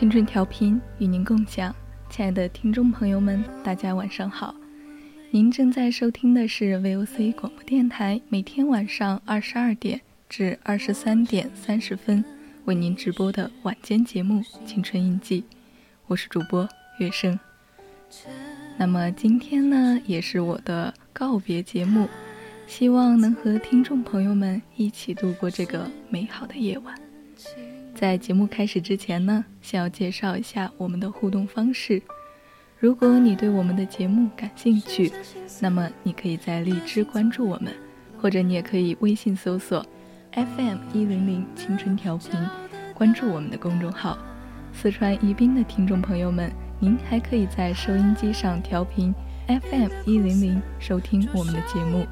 青春调频与您共享，亲爱的听众朋友们，大家晚上好。您正在收听的是 VOC 广播电台，每天晚上二十二点至二十三点三十分为您直播的晚间节目《青春印记》，我是主播月生。那么今天呢，也是我的告别节目，希望能和听众朋友们一起度过这个美好的夜晚。在节目开始之前呢，先要介绍一下我们的互动方式。如果你对我们的节目感兴趣，那么你可以在荔枝关注我们，或者你也可以微信搜索 FM 一零零青春调频，关注我们的公众号。四川宜宾的听众朋友们，您还可以在收音机上调频 FM 一零零收听我们的节目。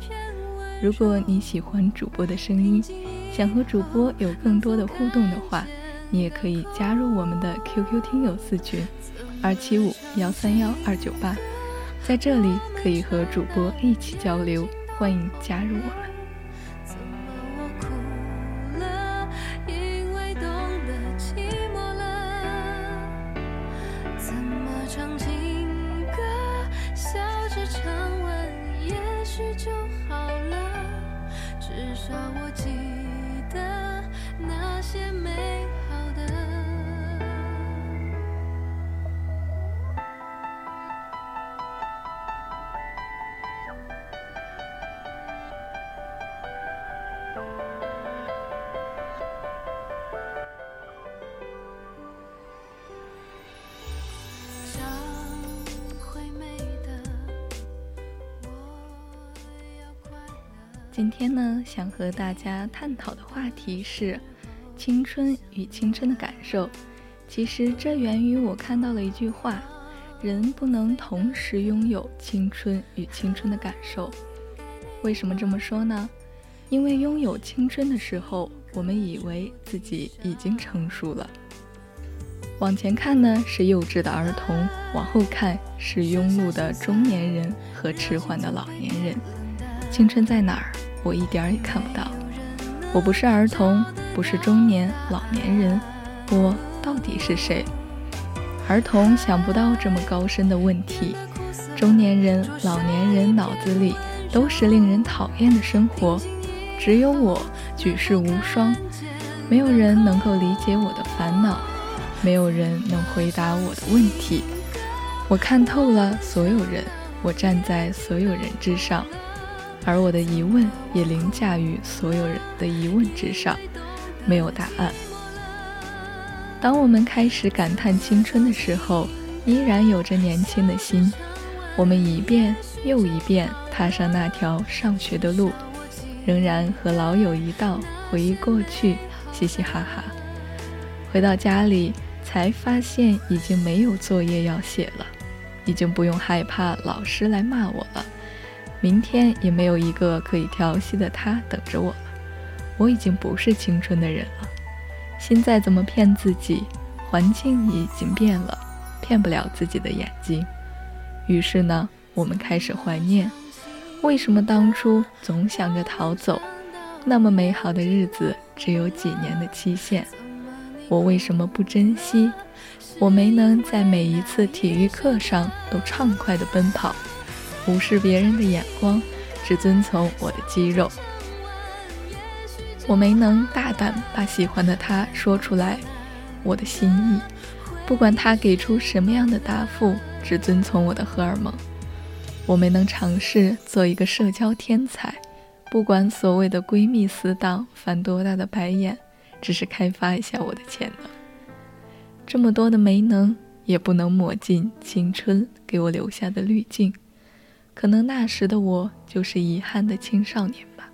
如果你喜欢主播的声音，想和主播有更多的互动的话，你也可以加入我们的 QQ 听友四群，二七五幺三幺二九八，在这里可以和主播一起交流，欢迎加入我们。今天呢，想和大家探讨的话题是青春与青春的感受。其实这源于我看到了一句话：人不能同时拥有青春与青春的感受。为什么这么说呢？因为拥有青春的时候，我们以为自己已经成熟了。往前看呢，是幼稚的儿童；往后看，是庸碌的中年人和迟缓的老年人。青春在哪儿？我一点儿也看不到，我不是儿童，不是中年老年人，我到底是谁？儿童想不到这么高深的问题，中年人、老年人脑子里都是令人讨厌的生活，只有我举世无双，没有人能够理解我的烦恼，没有人能回答我的问题，我看透了所有人，我站在所有人之上。而我的疑问也凌驾于所有人的疑问之上，没有答案。当我们开始感叹青春的时候，依然有着年轻的心。我们一遍又一遍踏上那条上学的路，仍然和老友一道回忆过去，嘻嘻哈哈。回到家里，才发现已经没有作业要写了，已经不用害怕老师来骂我了。明天也没有一个可以调戏的他等着我了。我已经不是青春的人了。心再怎么骗自己，环境已经变了，骗不了自己的眼睛。于是呢，我们开始怀念，为什么当初总想着逃走？那么美好的日子只有几年的期限，我为什么不珍惜？我没能在每一次体育课上都畅快地奔跑，无视别人的眼光，只遵从我的肌肉。我没能大胆把喜欢的他说出来，我的心意，不管他给出什么样的答复，只遵从我的荷尔蒙。我没能尝试做一个社交天才，不管所谓的闺蜜死党翻多大的白眼，只是开发一下我的潜能。这么多的没能，也不能抹尽青春给我留下的滤镜。可能那时的我就是遗憾的青少年吧。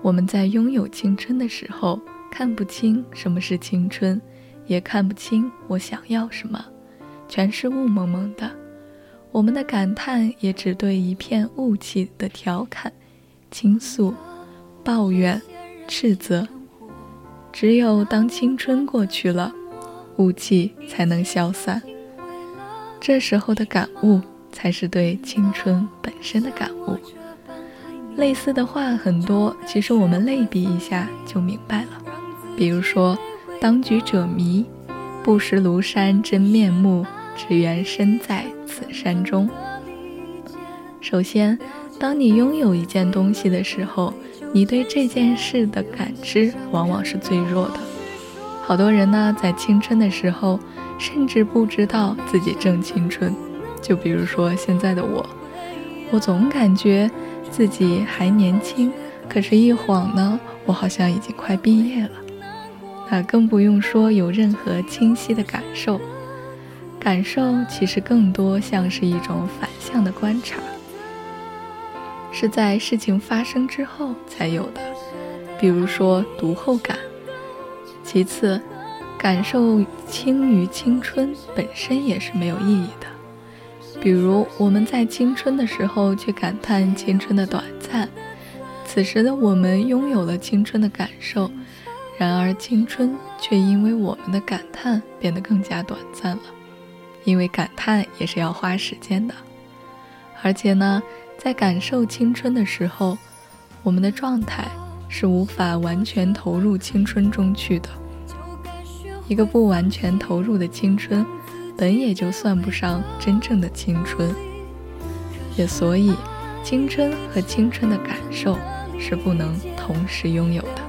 我们在拥有青春的时候，看不清什么是青春，也看不清我想要什么，全是雾蒙蒙的。我们的感叹也只对一片雾气的调侃、倾诉、抱怨、斥责。只有当青春过去了，雾气才能消散。这时候的感悟，才是对青春本身的感悟。类似的话很多，其实我们类比一下就明白了。比如说，当局者迷，不识庐山真面目，只缘身在此山中。首先，当你拥有一件东西的时候，你对这件事的感知往往是最弱的。好多人呢，在青春的时候，甚至不知道自己正青春。就比如说现在的我，我总感觉。自己还年轻，可是，一晃呢，我好像已经快毕业了。那更不用说有任何清晰的感受。感受其实更多像是一种反向的观察，是在事情发生之后才有的。比如说读后感。其次，感受轻于青春本身也是没有意义的。比如我们在青春的时候去感叹青春的短暂，此时的我们拥有了青春的感受，然而青春却因为我们的感叹变得更加短暂了，因为感叹也是要花时间的，而且呢，在感受青春的时候，我们的状态是无法完全投入青春中去的，一个不完全投入的青春。本也就算不上真正的青春，也所以，青春和青春的感受是不能同时拥有的。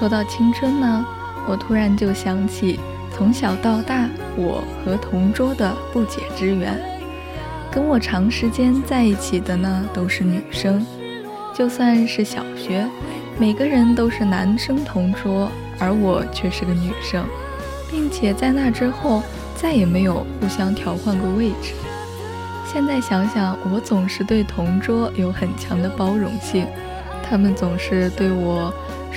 说到青春呢，我突然就想起从小到大我和同桌的不解之缘。跟我长时间在一起的呢都是女生，就算是小学，每个人都是男生同桌，而我却是个女生，并且在那之后再也没有互相调换过位置。现在想想，我总是对同桌有很强的包容性，他们总是对我。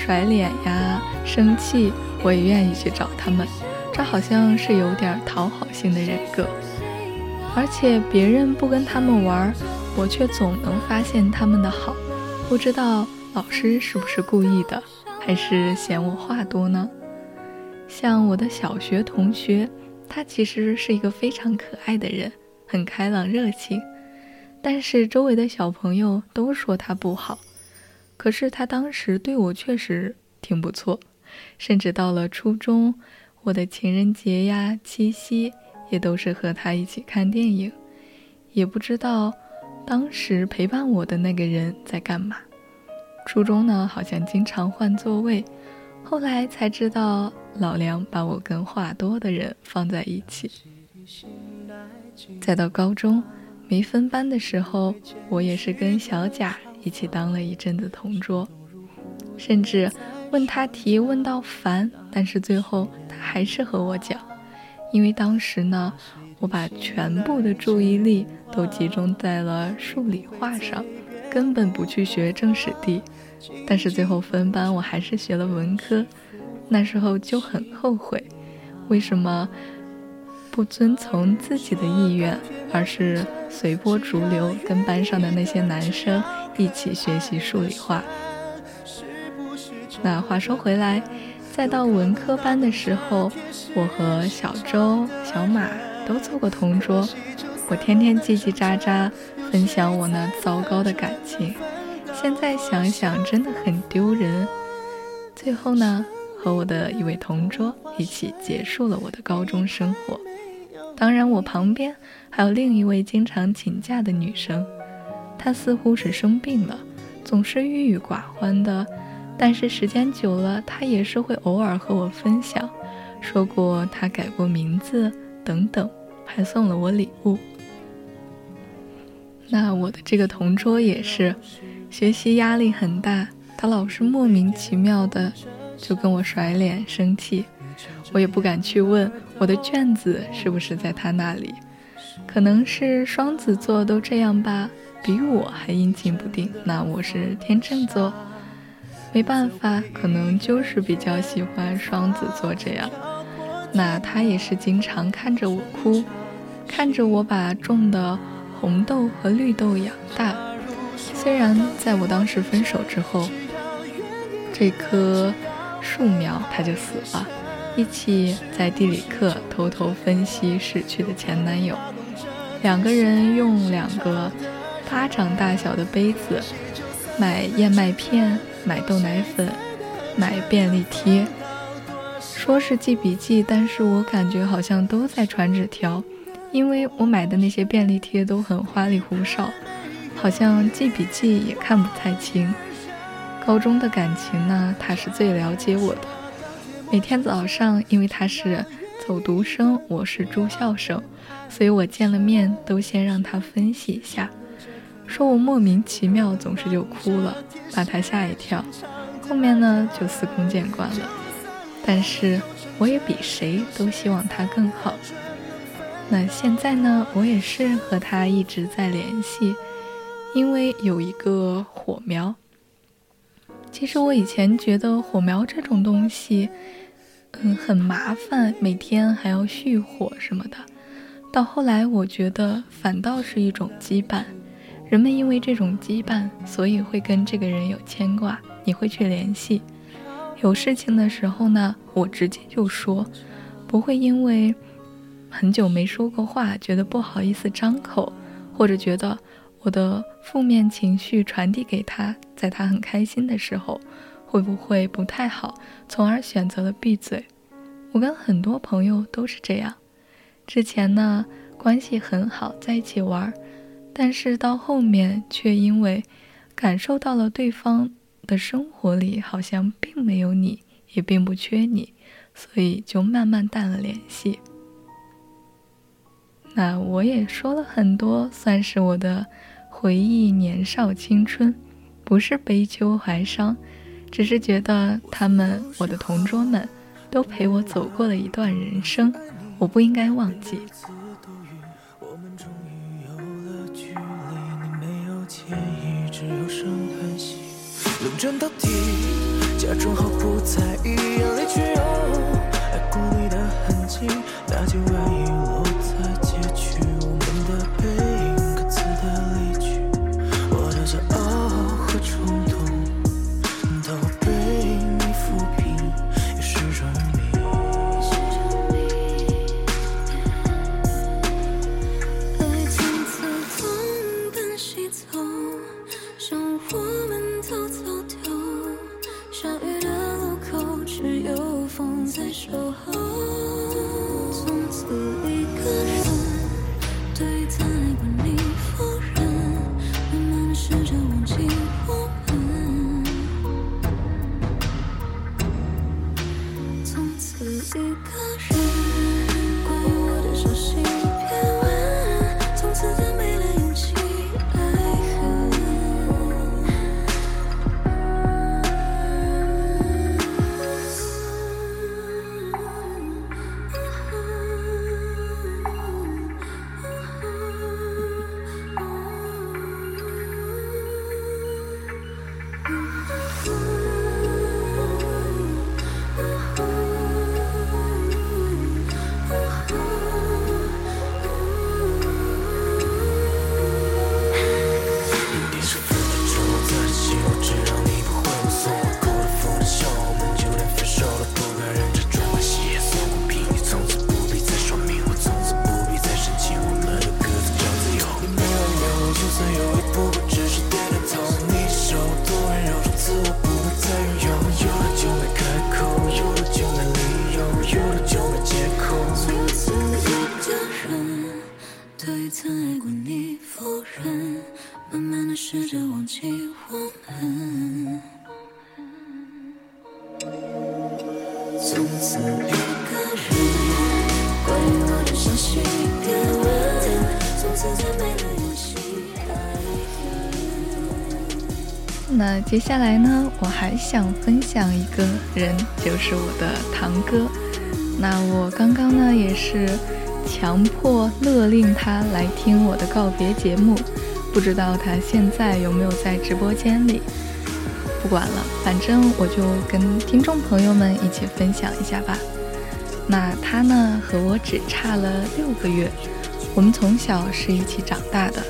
甩脸呀，生气，我也愿意去找他们，这好像是有点讨好性的人格。而且别人不跟他们玩，我却总能发现他们的好。不知道老师是不是故意的，还是嫌我话多呢？像我的小学同学，他其实是一个非常可爱的人，很开朗热情，但是周围的小朋友都说他不好。可是他当时对我确实挺不错，甚至到了初中，我的情人节呀、七夕也都是和他一起看电影。也不知道当时陪伴我的那个人在干嘛。初中呢，好像经常换座位，后来才知道。老梁把我跟话多的人放在一起。再到高中没分班的时候，我也是跟小贾一起当了一阵子同桌，甚至问他题问到烦，但是最后他还是和我讲，因为当时呢，我把全部的注意力都集中在了数理化上，根本不去学政史地，但是最后分班我还是学了文科。那时候就很后悔，为什么不遵从自己的意愿，而是随波逐流，跟班上的那些男生一起学习数理化？那话说回来，再到文科班的时候，我和小周、小马都做过同桌，我天天叽叽喳喳分享我那糟糕的感情，现在想想真的很丢人。最后呢？和我的一位同桌一起结束了我的高中生活。当然，我旁边还有另一位经常请假的女生，他似乎是生病了，总是郁郁寡欢的。但是时间久了，他也是会偶尔和我分享，说过他改过名字等等，还送了我礼物。那我的这个同桌也是，学习压力很大，他老是莫名其妙的。就跟我甩脸生气，我也不敢去问我的卷子是不是在他那里。可能是双子座都这样吧，比我还阴晴不定。那我是天秤座，没办法，可能就是比较喜欢双子座这样。那他也是经常看着我哭，看着我把种的红豆和绿豆养大。虽然在我当时分手之后，这棵。树苗，他就死了。一起在地理课偷偷分析逝去的前男友，两个人用两个巴掌大小的杯子买燕麦片、买豆奶粉、买便利贴，说是记笔记，但是我感觉好像都在传纸条，因为我买的那些便利贴都很花里胡哨，好像记笔记也看不太清。高中的感情呢，他是最了解我的。每天早上，因为他是走读生，我是住校生，所以我见了面都先让他分析一下，说我莫名其妙总是就哭了，把他吓一跳。后面呢就司空见惯了。但是我也比谁都希望他更好。那现在呢，我也是和他一直在联系，因为有一个火苗。其实我以前觉得火苗这种东西，嗯，很麻烦，每天还要续火什么的。到后来，我觉得反倒是一种羁绊。人们因为这种羁绊，所以会跟这个人有牵挂，你会去联系。有事情的时候呢，我直接就说，不会因为很久没说过话，觉得不好意思张口，或者觉得。我的负面情绪传递给他，在他很开心的时候，会不会不太好，从而选择了闭嘴？我跟很多朋友都是这样，之前呢关系很好，在一起玩，但是到后面却因为感受到了对方的生活里好像并没有你，也并不缺你，所以就慢慢淡了联系。那我也说了很多，算是我的。回忆年少青春，不是悲秋怀伤，只是觉得他们，我的同桌们，都陪我走过了一段人生，我不应该忘记。冷战到底，假装毫不在意，眼里却有，爱过你的痕迹，那件外衣。接下来呢，我还想分享一个人，就是我的堂哥。那我刚刚呢，也是强迫勒令他来听我的告别节目，不知道他现在有没有在直播间里。不管了，反正我就跟听众朋友们一起分享一下吧。那他呢，和我只差了六个月，我们从小是一起长大的。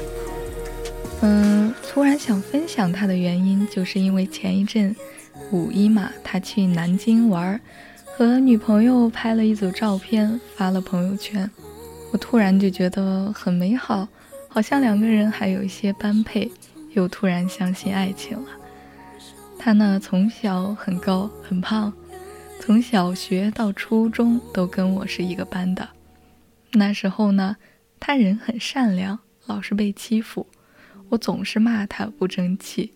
嗯，突然想分享他的原因，就是因为前一阵五一嘛，他去南京玩，和女朋友拍了一组照片，发了朋友圈。我突然就觉得很美好，好像两个人还有一些般配，又突然相信爱情了。他呢，从小很高很胖，从小学到初中都跟我是一个班的。那时候呢，他人很善良，老是被欺负。我总是骂他不争气，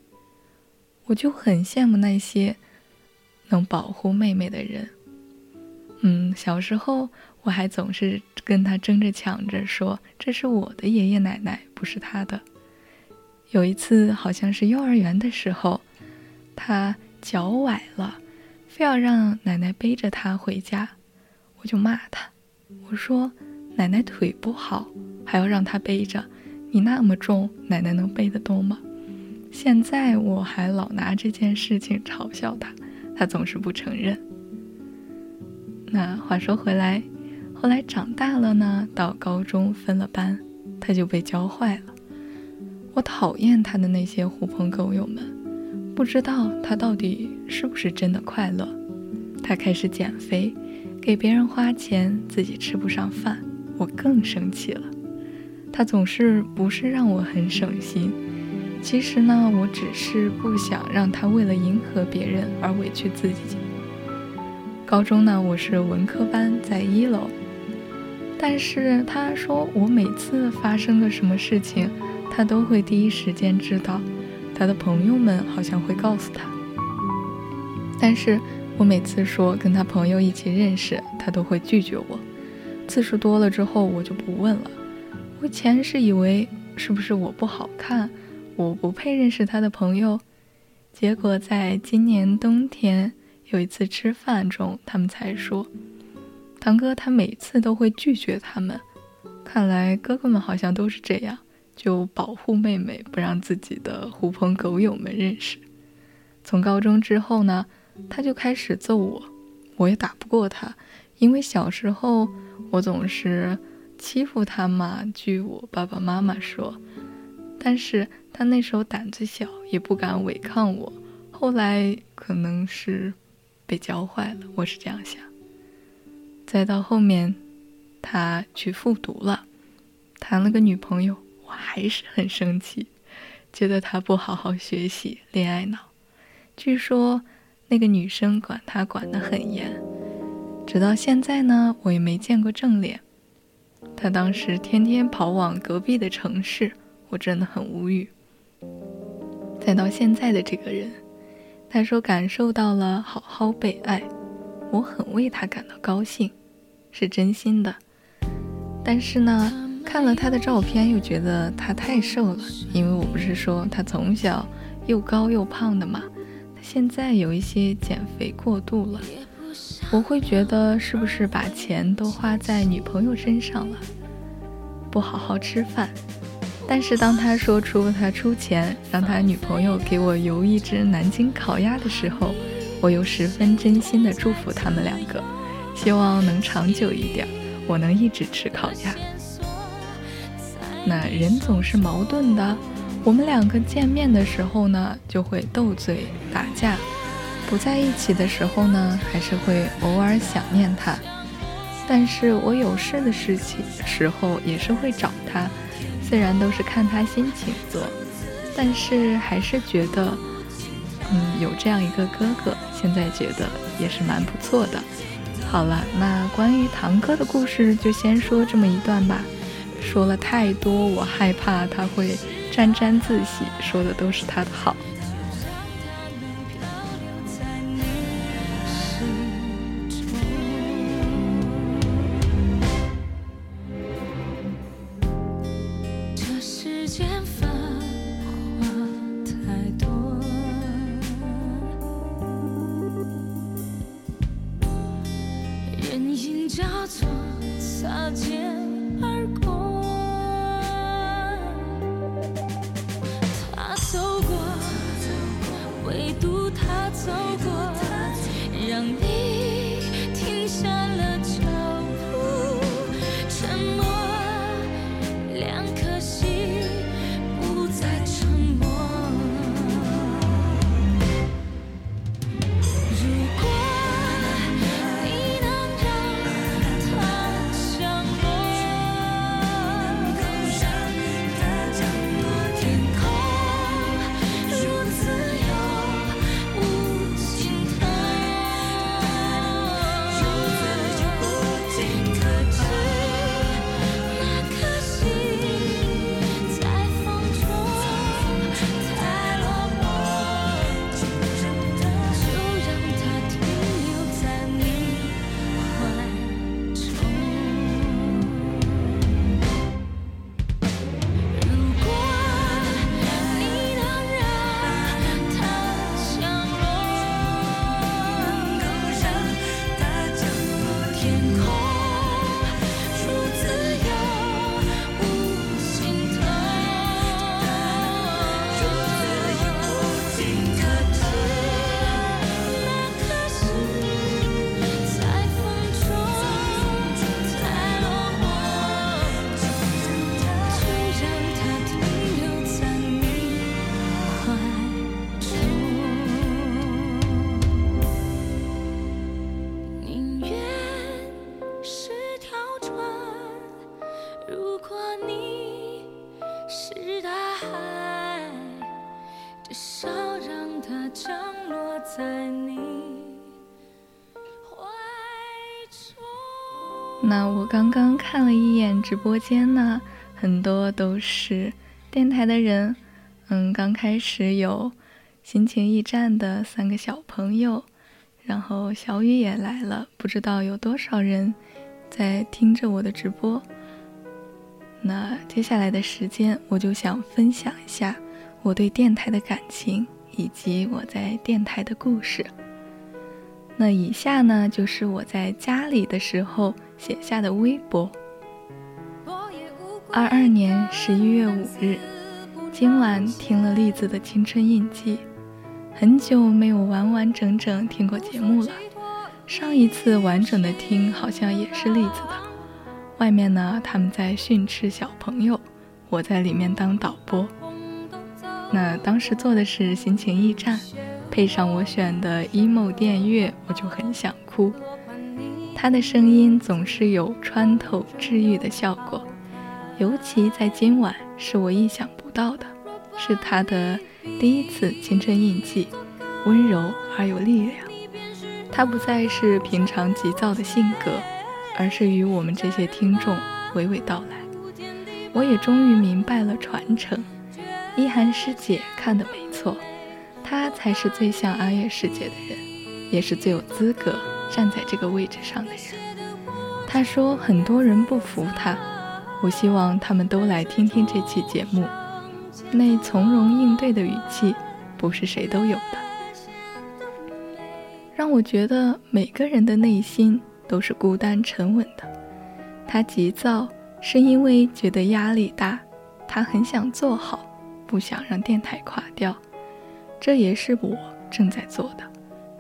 我就很羡慕那些能保护妹妹的人。嗯，小时候我还总是跟他争着抢着说这是我的爷爷奶奶，不是他的。有一次好像是幼儿园的时候，他脚崴了，非要让奶奶背着他回家，我就骂他，我说奶奶腿不好，还要让他背着。你那么重，奶奶能背得动吗？现在我还老拿这件事情嘲笑他，他总是不承认。那话说回来，后来长大了呢，到高中分了班，他就被教坏了。我讨厌他的那些狐朋狗友们，不知道他到底是不是真的快乐。他开始减肥，给别人花钱，自己吃不上饭，我更生气了。他总是不是让我很省心，其实呢，我只是不想让他为了迎合别人而委屈自己。高中呢，我是文科班，在一楼，但是他说我每次发生个什么事情，他都会第一时间知道，他的朋友们好像会告诉他，但是我每次说跟他朋友一起认识，他都会拒绝我，次数多了之后，我就不问了。我前是以为是不是我不好看，我不配认识他的朋友，结果在今年冬天有一次吃饭中，他们才说，堂哥他每次都会拒绝他们，看来哥哥们好像都是这样，就保护妹妹，不让自己的狐朋狗友们认识。从高中之后呢，他就开始揍我，我也打不过他，因为小时候我总是。欺负他嘛？据我爸爸妈妈说，但是他那时候胆子小，也不敢违抗我。后来可能是被教坏了，我是这样想。再到后面，他去复读了，谈了个女朋友，我还是很生气，觉得他不好好学习，恋爱脑。据说那个女生管他管得很严。直到现在呢，我也没见过正脸。他当时天天跑往隔壁的城市，我真的很无语。再到现在的这个人，他说感受到了好好被爱，我很为他感到高兴，是真心的。但是呢，看了他的照片又觉得他太瘦了，因为我不是说他从小又高又胖的嘛，他现在有一些减肥过度了，我会觉得是不是把钱都花在女朋友身上了，不好好吃饭。但是当他说出他出钱让他女朋友给我邮一只南京烤鸭的时候，我又十分真心的祝福他们两个，希望能长久一点，我能一直吃烤鸭。那人总是矛盾的，我们两个见面的时候呢，就会斗嘴打架；不在一起的时候呢，还是会偶尔想念他。但是我有事的事情时候，也是会找他。虽然都是看他心情做，但是还是觉得，嗯，有这样一个哥哥，现在觉得也是蛮不错的。好了，那关于堂哥的故事就先说这么一段吧。说了太多，我害怕他会沾沾自喜，说的都是他的好。直播间呢，很多都是电台的人。嗯，刚开始有心情驿站的三个小朋友，然后小雨也来了，不知道有多少人在听着我的直播。那接下来的时间，我就想分享一下我对电台的感情，以及我在电台的故事。那以下呢，就是我在家里的时候写下的微博。二二年十一月五日，今晚听了栗子的《青春印记》，很久没有完完整整听过节目了。上一次完整的听，好像也是栗子的。外面呢，他们在训斥小朋友，我在里面当导播。那当时做的是心情驿站。配上我选的 emo 电乐，我就很想哭。他的声音总是有穿透治愈的效果，尤其在今晚是我意想不到的，是他的第一次青春印记，温柔而有力量。他不再是平常急躁的性格，而是与我们这些听众娓娓道来。我也终于明白了传承。一涵师姐看的没错，她才是最像阿月师姐的人，也是最有资格站在这个位置上的人。她说很多人不服她，我希望他们都来听听这期节目。那从容应对的语气，不是谁都有的。让我觉得每个人的内心都是孤单沉稳的。他急躁，是因为觉得压力大，他很想做好，不想让电台垮掉。这也是我正在做的，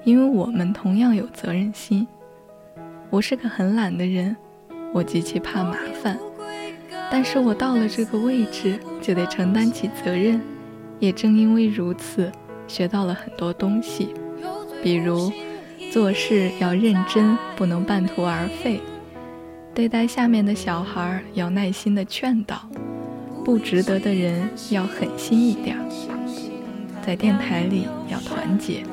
因为我们同样有责任心。我是个很懒的人，我极其怕麻烦，但是我到了这个位置就得承担起责任。也正因为如此，学到了很多东西，比如。做事要认真，不能半途而废；对待下面的小孩要耐心的劝导，不值得的人要狠心一点。在电台里要团结。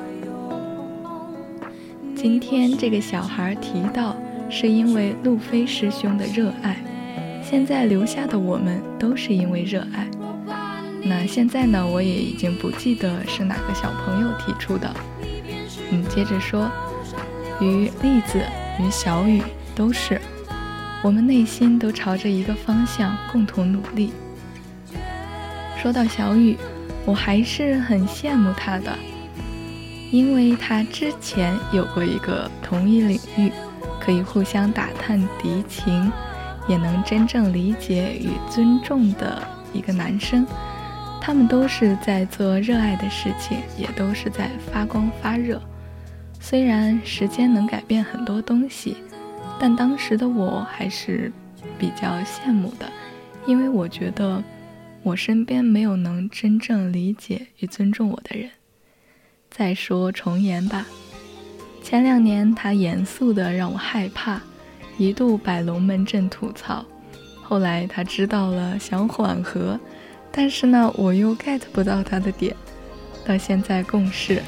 今天这个小孩提到，是因为路飞师兄的热爱。现在留下的我们都是因为热爱。那现在呢？我也已经不记得是哪个小朋友提出的。嗯，接着说。与栗子与小雨都是，我们内心都朝着一个方向共同努力。说到小雨，我还是很羡慕他的，因为他之前有过一个同一领域，可以互相打探敌情，也能真正理解与尊重的一个男生。他们都是在做热爱的事情，也都是在发光发热。虽然时间能改变很多东西，但当时的我还是比较羡慕的，因为我觉得我身边没有能真正理解与尊重我的人。再说重言吧，前两年他严肃的让我害怕，一度摆龙门阵吐槽，后来他知道了想缓和，但是呢我又 get 不到他的点，到现在共事。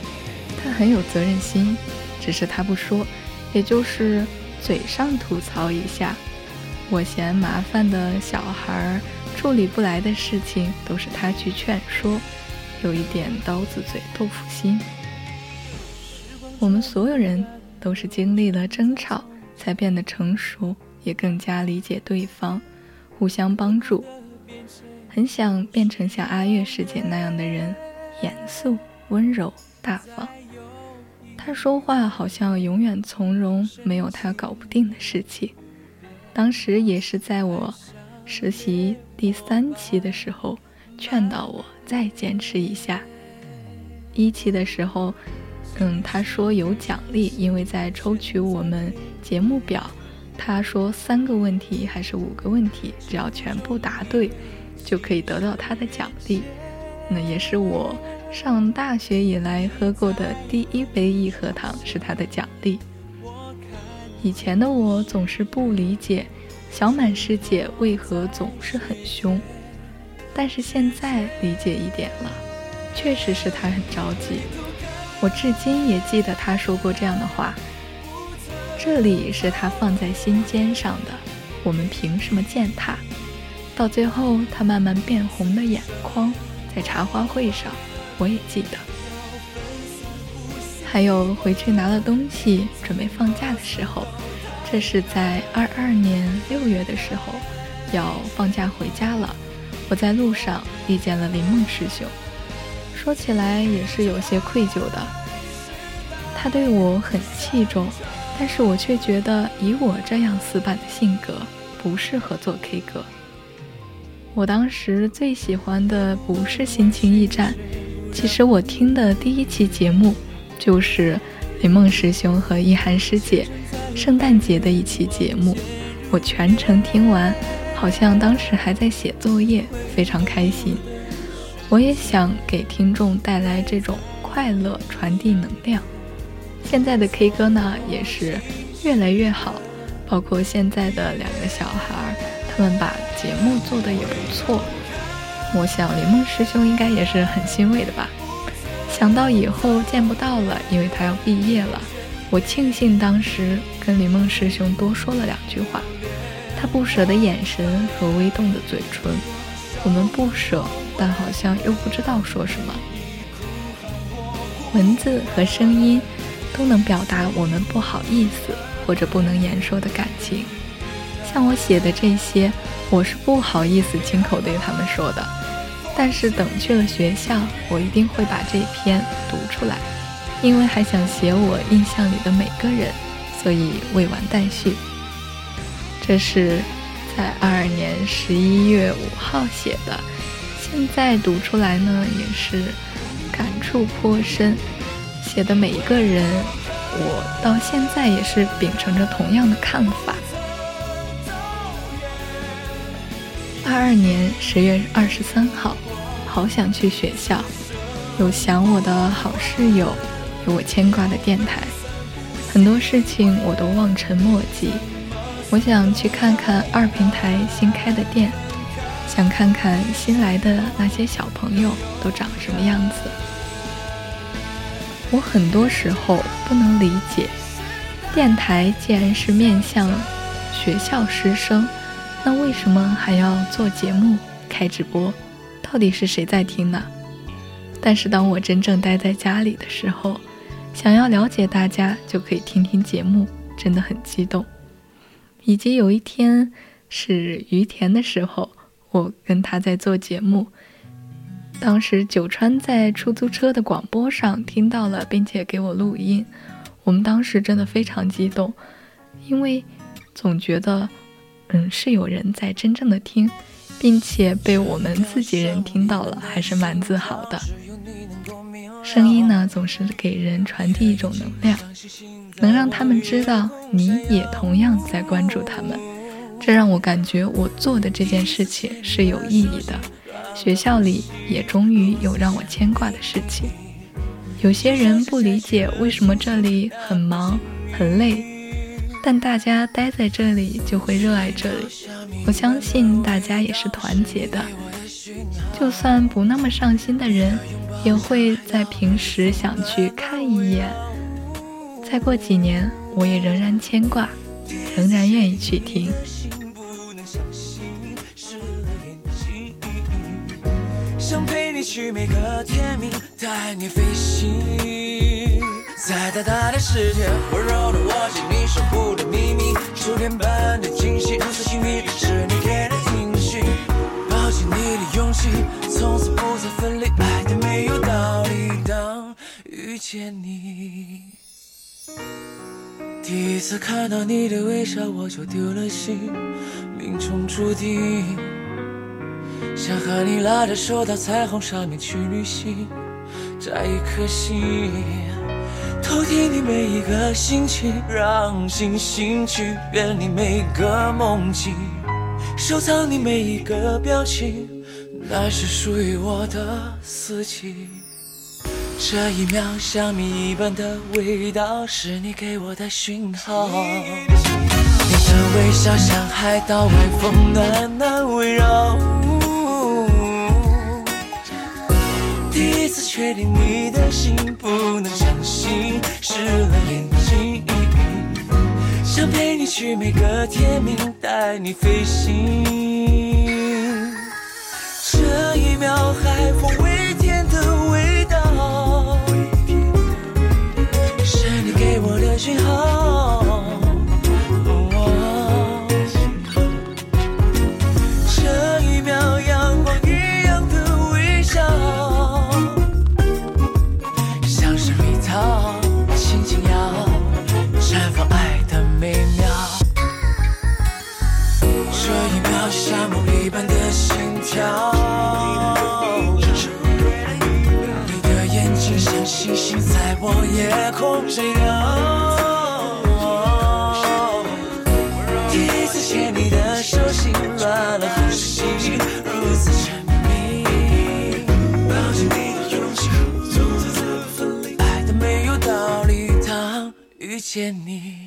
他很有责任心，只是他不说，也就是嘴上吐槽一下。我嫌麻烦的小孩处理不来的事情，都是他去劝说，有一点刀子嘴豆腐心。我们所有人都是经历了争吵，才变得成熟，也更加理解对方，互相帮助。很想变成像阿月师姐那样的人，严肃、温柔、大方。他说话好像永远从容，没有他搞不定的事情。当时也是在我实习第三期的时候，劝导我再坚持一下。一期的时候，嗯，他说有奖励，因为在抽取我们节目表，他说三个问题还是五个问题，只要全部答对，就可以得到他的奖励。那也是我。上大学以来喝过的第一杯益核糖是他的奖励。以前的我总是不理解小满师姐为何总是很凶，但是现在理解一点了，确实是她很着急。我至今也记得他说过这样的话：“这里是他放在心尖上的，我们凭什么践踏？”到最后，他慢慢变红的眼眶，在茶话会上。我也记得，还有回去拿了东西准备放假的时候，这是在二二年六月的时候，要放假回家了。我在路上遇见了林梦师兄，说起来也是有些愧疚的。他对我很器重，但是我却觉得以我这样死板的性格，不适合做 K 歌。我当时最喜欢的不是心情驿站。其实我听的第一期节目，就是林梦师兄和一涵师姐圣诞节的一期节目，我全程听完，好像当时还在写作业，非常开心。我也想给听众带来这种快乐，传递能量。现在的 K 歌呢，也是越来越好，包括现在的两个小孩，他们把节目做得也不错。我想林梦师兄应该也是很欣慰的吧。想到以后见不到了，因为他要毕业了，我庆幸当时跟李梦师兄多说了两句话。他不舍的眼神和微动的嘴唇，我们不舍，但好像又不知道说什么。文字和声音都能表达我们不好意思或者不能言说的感情。像我写的这些，我是不好意思亲口对他们说的。但是等去了学校，我一定会把这篇读出来，因为还想写我印象里的每个人，所以未完待续。这是在二二年十一月五号写的，现在读出来呢，也是感触颇深。写的每一个人，我到现在也是秉承着同样的看法。二二年十月二十三号，好想去学校，有想我的好室友，有我牵挂的电台，很多事情我都望尘莫及。我想去看看二平台新开的店，想看看新来的那些小朋友都长什么样子。我很多时候不能理解，电台既然是面向学校师生。那为什么还要做节目、开直播？到底是谁在听呢？但是当我真正待在家里的时候，想要了解大家，就可以听听节目，真的很激动。以及有一天是于田的时候，我跟他在做节目，当时九川在出租车的广播上听到了，并且给我录音。我们当时真的非常激动，因为总觉得。嗯，是有人在真正的听，并且被我们自己人听到了，还是蛮自豪的。声音呢，总是给人传递一种能量，能让他们知道你也同样在关注他们。这让我感觉我做的这件事情是有意义的。学校里也终于有让我牵挂的事情。有些人不理解为什么这里很忙很累。但大家待在这里就会热爱这里，我相信大家也是团结的。就算不那么上心的人，也会在平时想去看一眼。再过几年，我也仍然牵挂，仍然愿意去听。去每个天明，带你飞行。在大大的世界，温柔的握紧你守护的秘密，初恋般的惊喜，如此幸运是你给的惊喜，抱紧你的勇气，从此不再分离，爱的没有道理。当遇见你，第一次看到你的微笑，我就丢了心，命中注定，想和你拉着手到彩虹上面去旅行，摘一颗星。偷听你每一个心情，让星星去圆你每个梦境，收藏你每一个表情，那是属于我的四季。这一秒像蜜一般的味道，是你给我的讯号。你的微笑像海岛微风，暖暖围绕。确定你的心，不能相信，湿了眼睛。想陪你去每个天明，带你飞行。这一秒，海风微这样第一次牵你的手心乱了呼吸如此沉迷抱紧你的勇气从此不分离爱的没有道理当遇见你。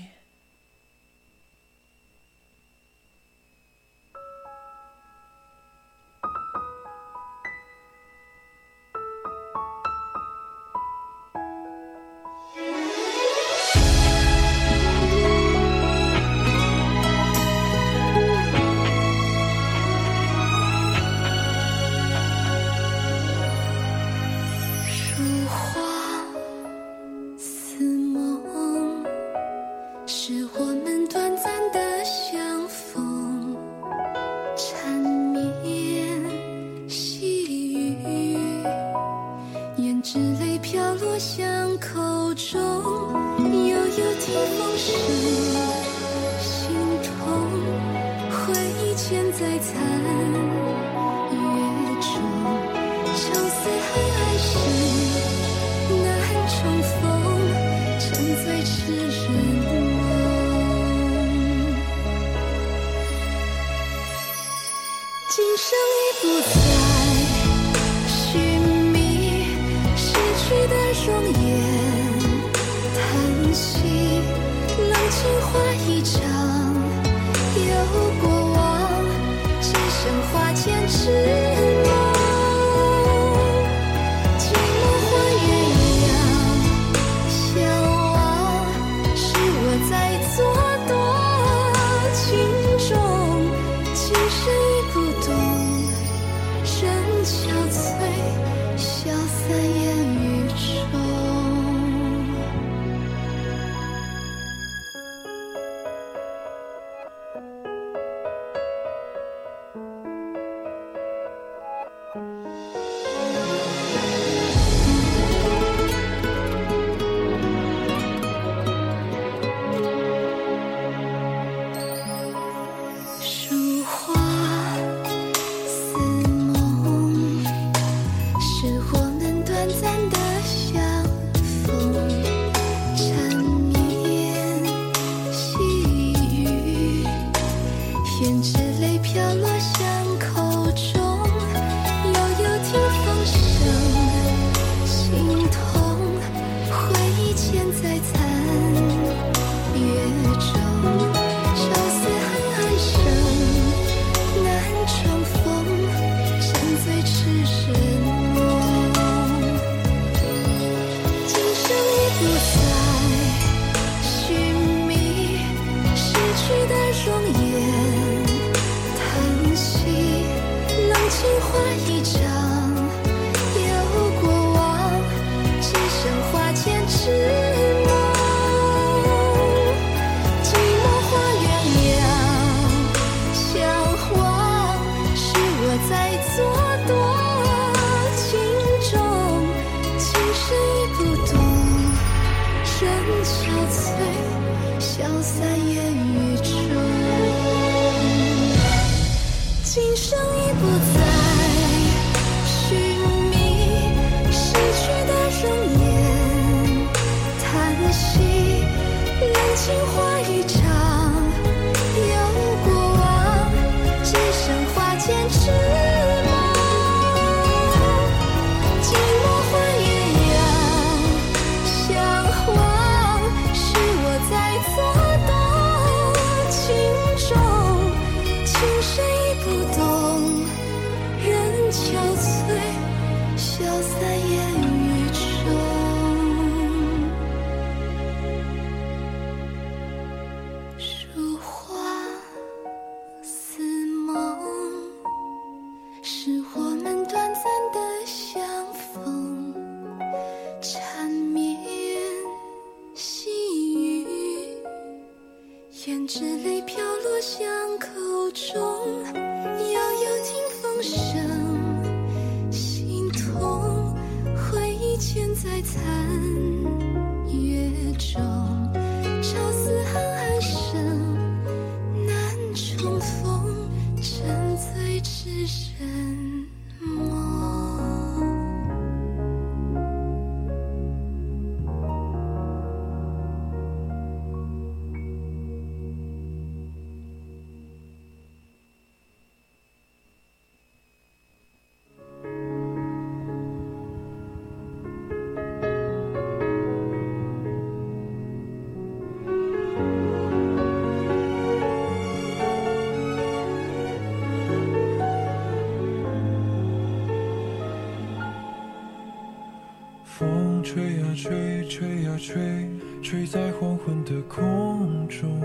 吹吹在黄昏的空中。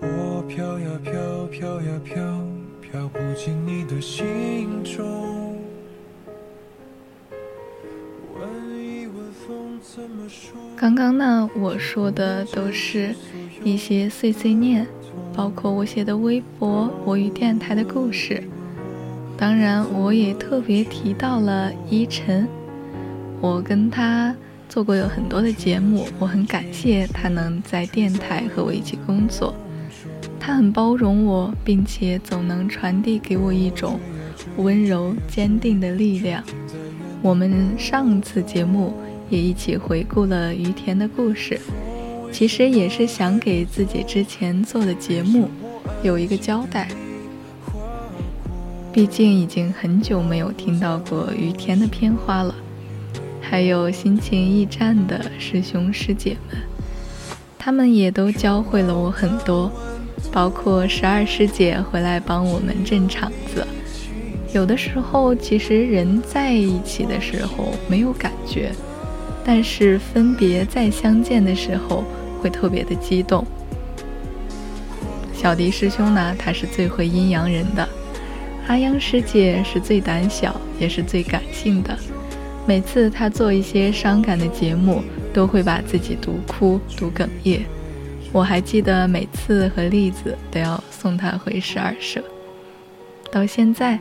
我飘呀飘飘呀飘飘不进你的心中。问一问风怎么说刚刚呢我说的都是一些碎碎念包括我写的微博我与电台的故事。当然我也特别提到了依晨我跟他做过有很多的节目，我很感谢他能在电台和我一起工作。他很包容我，并且总能传递给我一种温柔坚定的力量。我们上次节目也一起回顾了于田的故事，其实也是想给自己之前做的节目有一个交代。毕竟已经很久没有听到过于田的片花了，还有心情驿站的师兄师姐们，他们也都教会了我很多。包括十二师姐回来帮我们镇场子，有的时候其实人在一起的时候没有感觉，但是分别再相见的时候会特别的激动。小迪师兄呢，他是最会阴阳人的；阿央师姐是最胆小也是最感性的。每次他做一些伤感的节目，都会把自己读哭、读哽咽。我还记得每次和栗子都要送他回十二舍，到现在，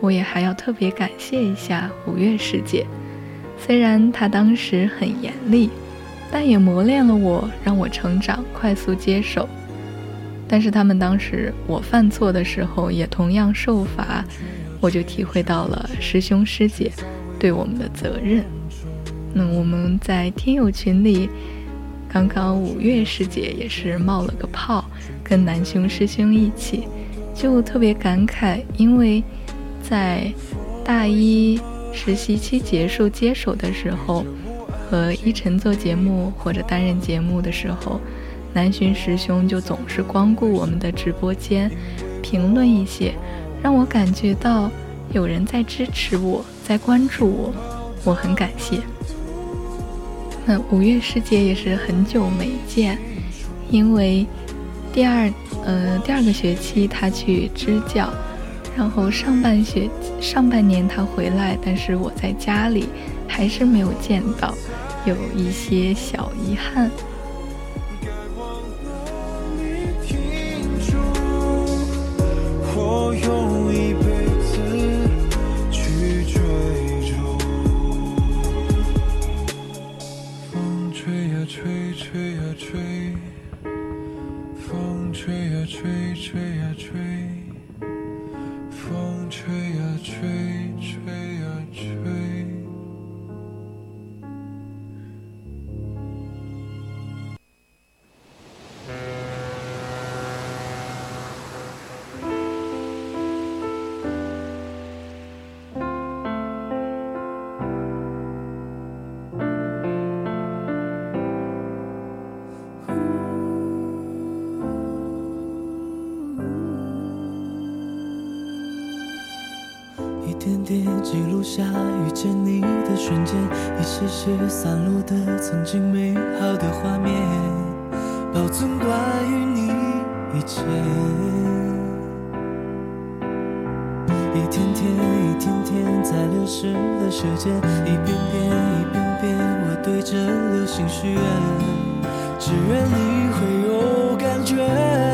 我也还要特别感谢一下五月师姐。虽然她当时很严厉，但也磨练了我，让我成长，快速接受。但是他们当时我犯错的时候，也同样受罚，我就体会到了师兄师姐对我们的责任。那我们在听友群里。刚刚五月师姐也是冒了个泡，跟南兄师兄一起，就特别感慨，因为在大一实习期结束接手的时候，和依晨做节目或者担任节目的时候，南巡师兄就总是光顾我们的直播间，评论一些，让我感觉到有人在支持我，在关注我，我很感谢。那五月师姐也是很久没见，因为第二呃第二个学期她去支教，然后上半学上半年她回来，但是我在家里还是没有见到，有一些小遗憾。记录下遇见你的瞬间，一些些散落的曾经美好的画面，保存关于你一切。一天天，一天天，在流逝的时间，一遍遍，一遍遍，我对着流星许愿，只愿你会有感觉。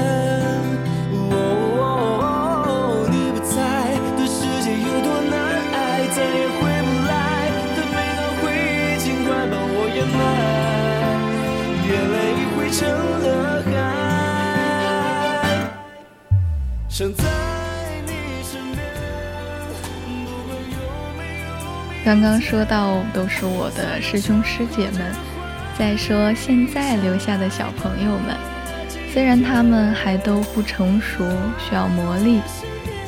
刚刚说到都是我的师兄师姐们，再说现在留下的小朋友们，虽然他们还都不成熟，需要磨砺，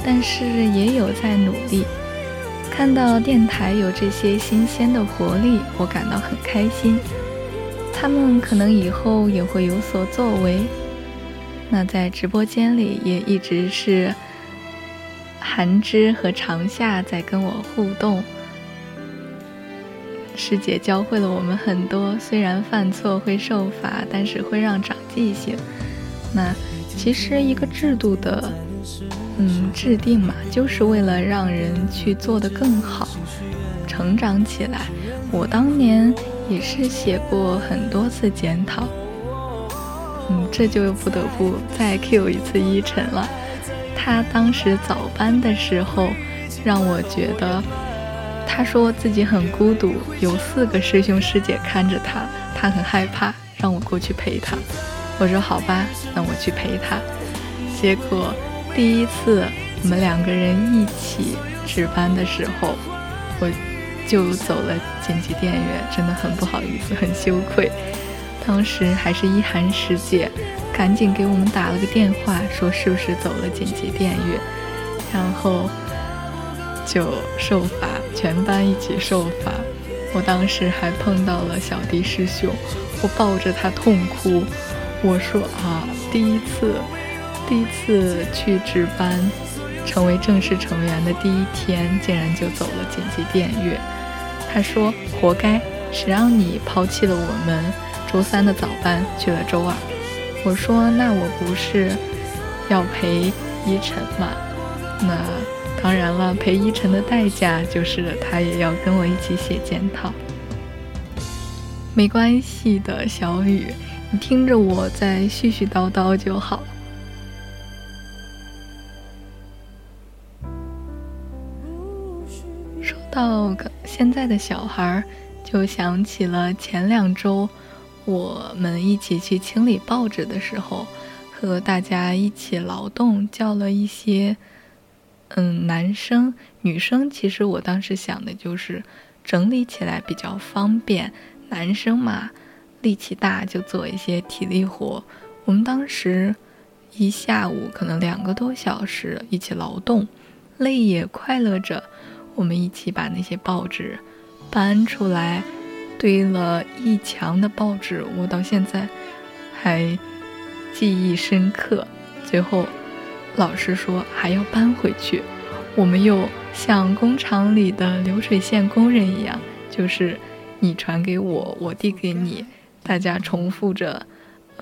但是也有在努力。看到电台有这些新鲜的活力，我感到很开心。他们可能以后也会有所作为。那在直播间里也一直是韩之和长夏在跟我互动。师姐教会了我们很多，虽然犯错会受罚，但是会让长记性。那其实一个制度的，嗯，制定嘛，就是为了让人去做得更好，成长起来。我当年也是写过很多次检讨。嗯，这就不得不再 Q 一次依晨了。他当时早班的时候，让我觉得，他说自己很孤独，有四个师兄师姐看着他，他很害怕，让我过去陪他。我说好吧，那我去陪他。结果第一次我们两个人一起值班的时候，我就走了紧急电源，真的很不好意思，很羞愧。当时还是一涵师姐，赶紧给我们打了个电话，说是不是走了紧急电源，然后就受罚，全班一起受罚。我当时还碰到了小弟师兄，我抱着他痛哭，我说啊，第一次，第一次去值班，成为正式成员的第一天，竟然就走了紧急电源。他说活该，谁让你抛弃了我们。周三的早班去了周二，我说那我不是要陪依晨吗？那当然了，陪依晨的代价就是他也要跟我一起写检讨。没关系的，小雨，你听着我在絮絮叨叨就好。说到现在的小孩，就想起了前两周。我们一起去清理报纸的时候，和大家一起劳动，叫了一些，嗯，男生、女生。其实我当时想的就是整理起来比较方便，男生嘛，力气大，就做一些体力活。我们当时一下午可能两个多小时一起劳动，累也快乐着。我们一起把那些报纸搬出来。堆了一墙的报纸，我到现在还记忆深刻。最后，老师说还要搬回去，我们又像工厂里的流水线工人一样，就是你传给我，我递给你，大家重复着，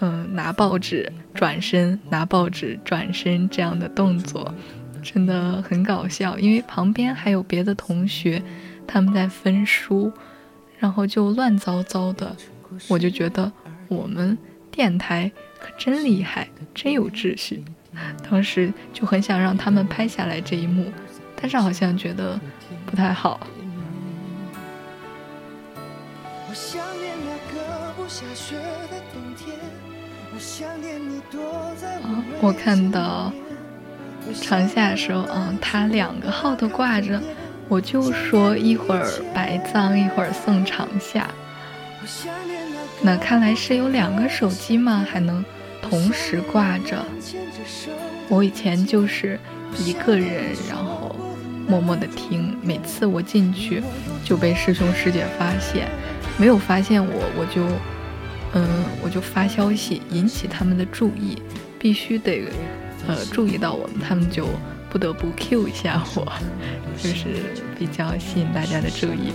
嗯，拿报纸转身，拿报纸转身这样的动作，真的很搞笑。因为旁边还有别的同学，他们在分书。然后就乱糟糟的，我就觉得我们电台可真厉害，真有秩序。当时就很想让他们拍下来这一幕，但是好像觉得不太好。我看到长夏说，嗯，他两个号都挂着。我就说一会儿白藏，一会儿送长夏。那看来是有两个手机吗？还能同时挂着？我以前就是一个人，然后默默的听。每次我进去就被师兄师姐发现，没有发现我，我就嗯，我就发消息引起他们的注意，必须得呃注意到我们，他们就。不得不 Q 一下我，就是比较吸引大家的注意。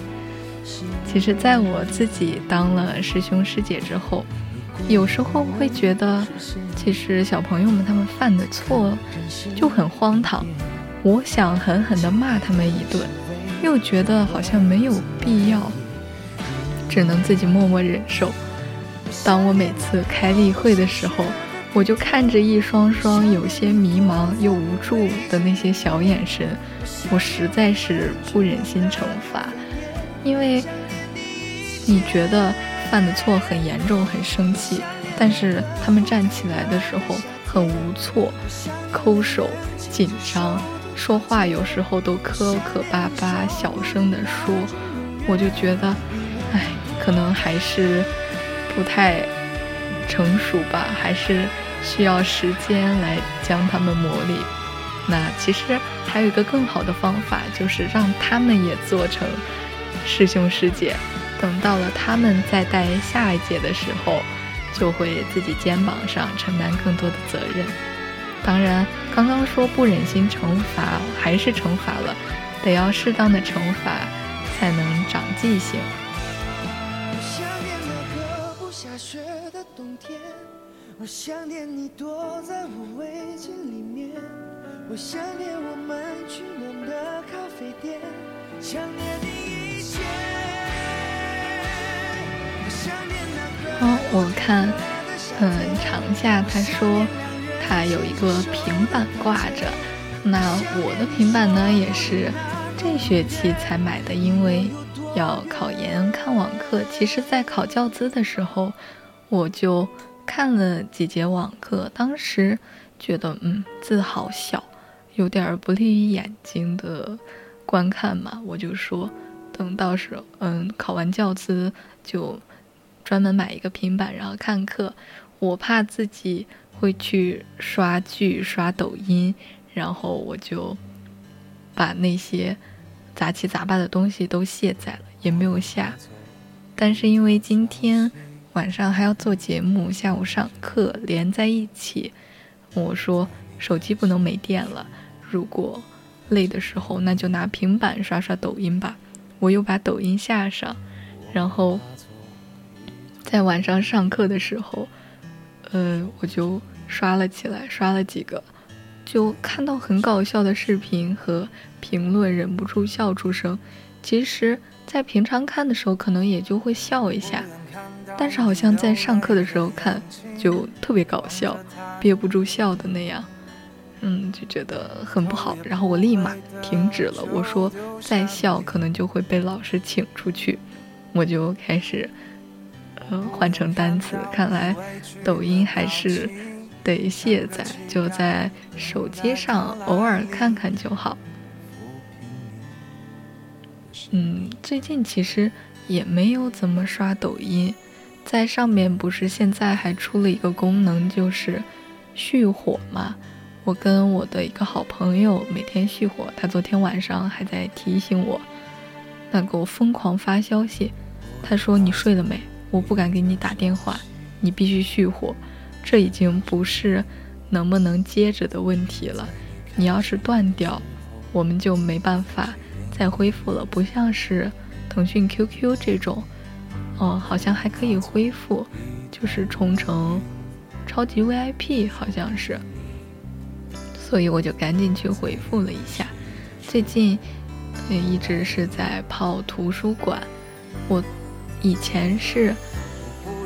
其实，在我自己当了师兄师姐之后，有时候会觉得，其实小朋友们他们犯的错就很荒唐。我想狠狠地骂他们一顿，又觉得好像没有必要，只能自己默默忍受。当我每次开例会的时候，我就看着一双双有些迷茫又无助的那些小眼神，我实在是不忍心惩罚，因为你觉得犯的错很严重，很生气，但是他们站起来的时候很无措，抠手、紧张，说话有时候都磕磕巴巴，小声的说，我就觉得，哎，可能还是不太。成熟吧，还是需要时间来将他们磨砺。那其实还有一个更好的方法，就是让他们也做成师兄师姐。等到了他们再带下一届的时候，就会自己肩膀上承担更多的责任。当然，刚刚说不忍心惩罚，还是惩罚了，得要适当的惩罚，才能长记性。我想念你躲在无围巾里面，我想念我们取暖的咖啡店，想念你一切。哦，我看，嗯，长夏他说他有一个平板挂着，那我的平板呢也是这学期才买的，因为要考研看网课。其实，在考教资的时候，我就看了几节网课，当时觉得，嗯，字好小，有点不利于眼睛的观看嘛，我就说，等到时候，嗯，考完教资就。专门买一个平板，然后看课。我怕自己会去刷剧、刷抖音，然后我就把那些杂七杂八的东西都卸载了，也没有下。但是因为今天晚上还要做节目，下午上课连在一起，我说手机不能没电了。如果累的时候，那就拿平板刷刷抖音吧。我又把抖音下上，然后。在晚上上课的时候，呃，我就刷了起来，刷了几个，就看到很搞笑的视频和评论，忍不住笑出声。其实，在平常看的时候，可能也就会笑一下，但是好像在上课的时候看，就特别搞笑，憋不住笑的那样，嗯，就觉得很不好。然后我立马停止了，我说再笑可能就会被老师请出去，我就开始。换成单词，看来抖音还是得卸载，就在手机上偶尔看看就好。嗯，最近其实也没有怎么刷抖音，在上面不是现在还出了一个功能，就是续火嘛。我跟我的一个好朋友每天续火，他昨天晚上还在提醒我，那给我疯狂发消息，他说你睡了没？我不敢给你打电话，你必须续火。这已经不是能不能接着的问题了。你要是断掉，我们就没办法再恢复了。不像是腾讯 QQ 这种，哦，好像还可以恢复，就是充成超级 VIP，好像是。所以我就赶紧去回复了一下。最近也一直是在泡图书馆，我。以前是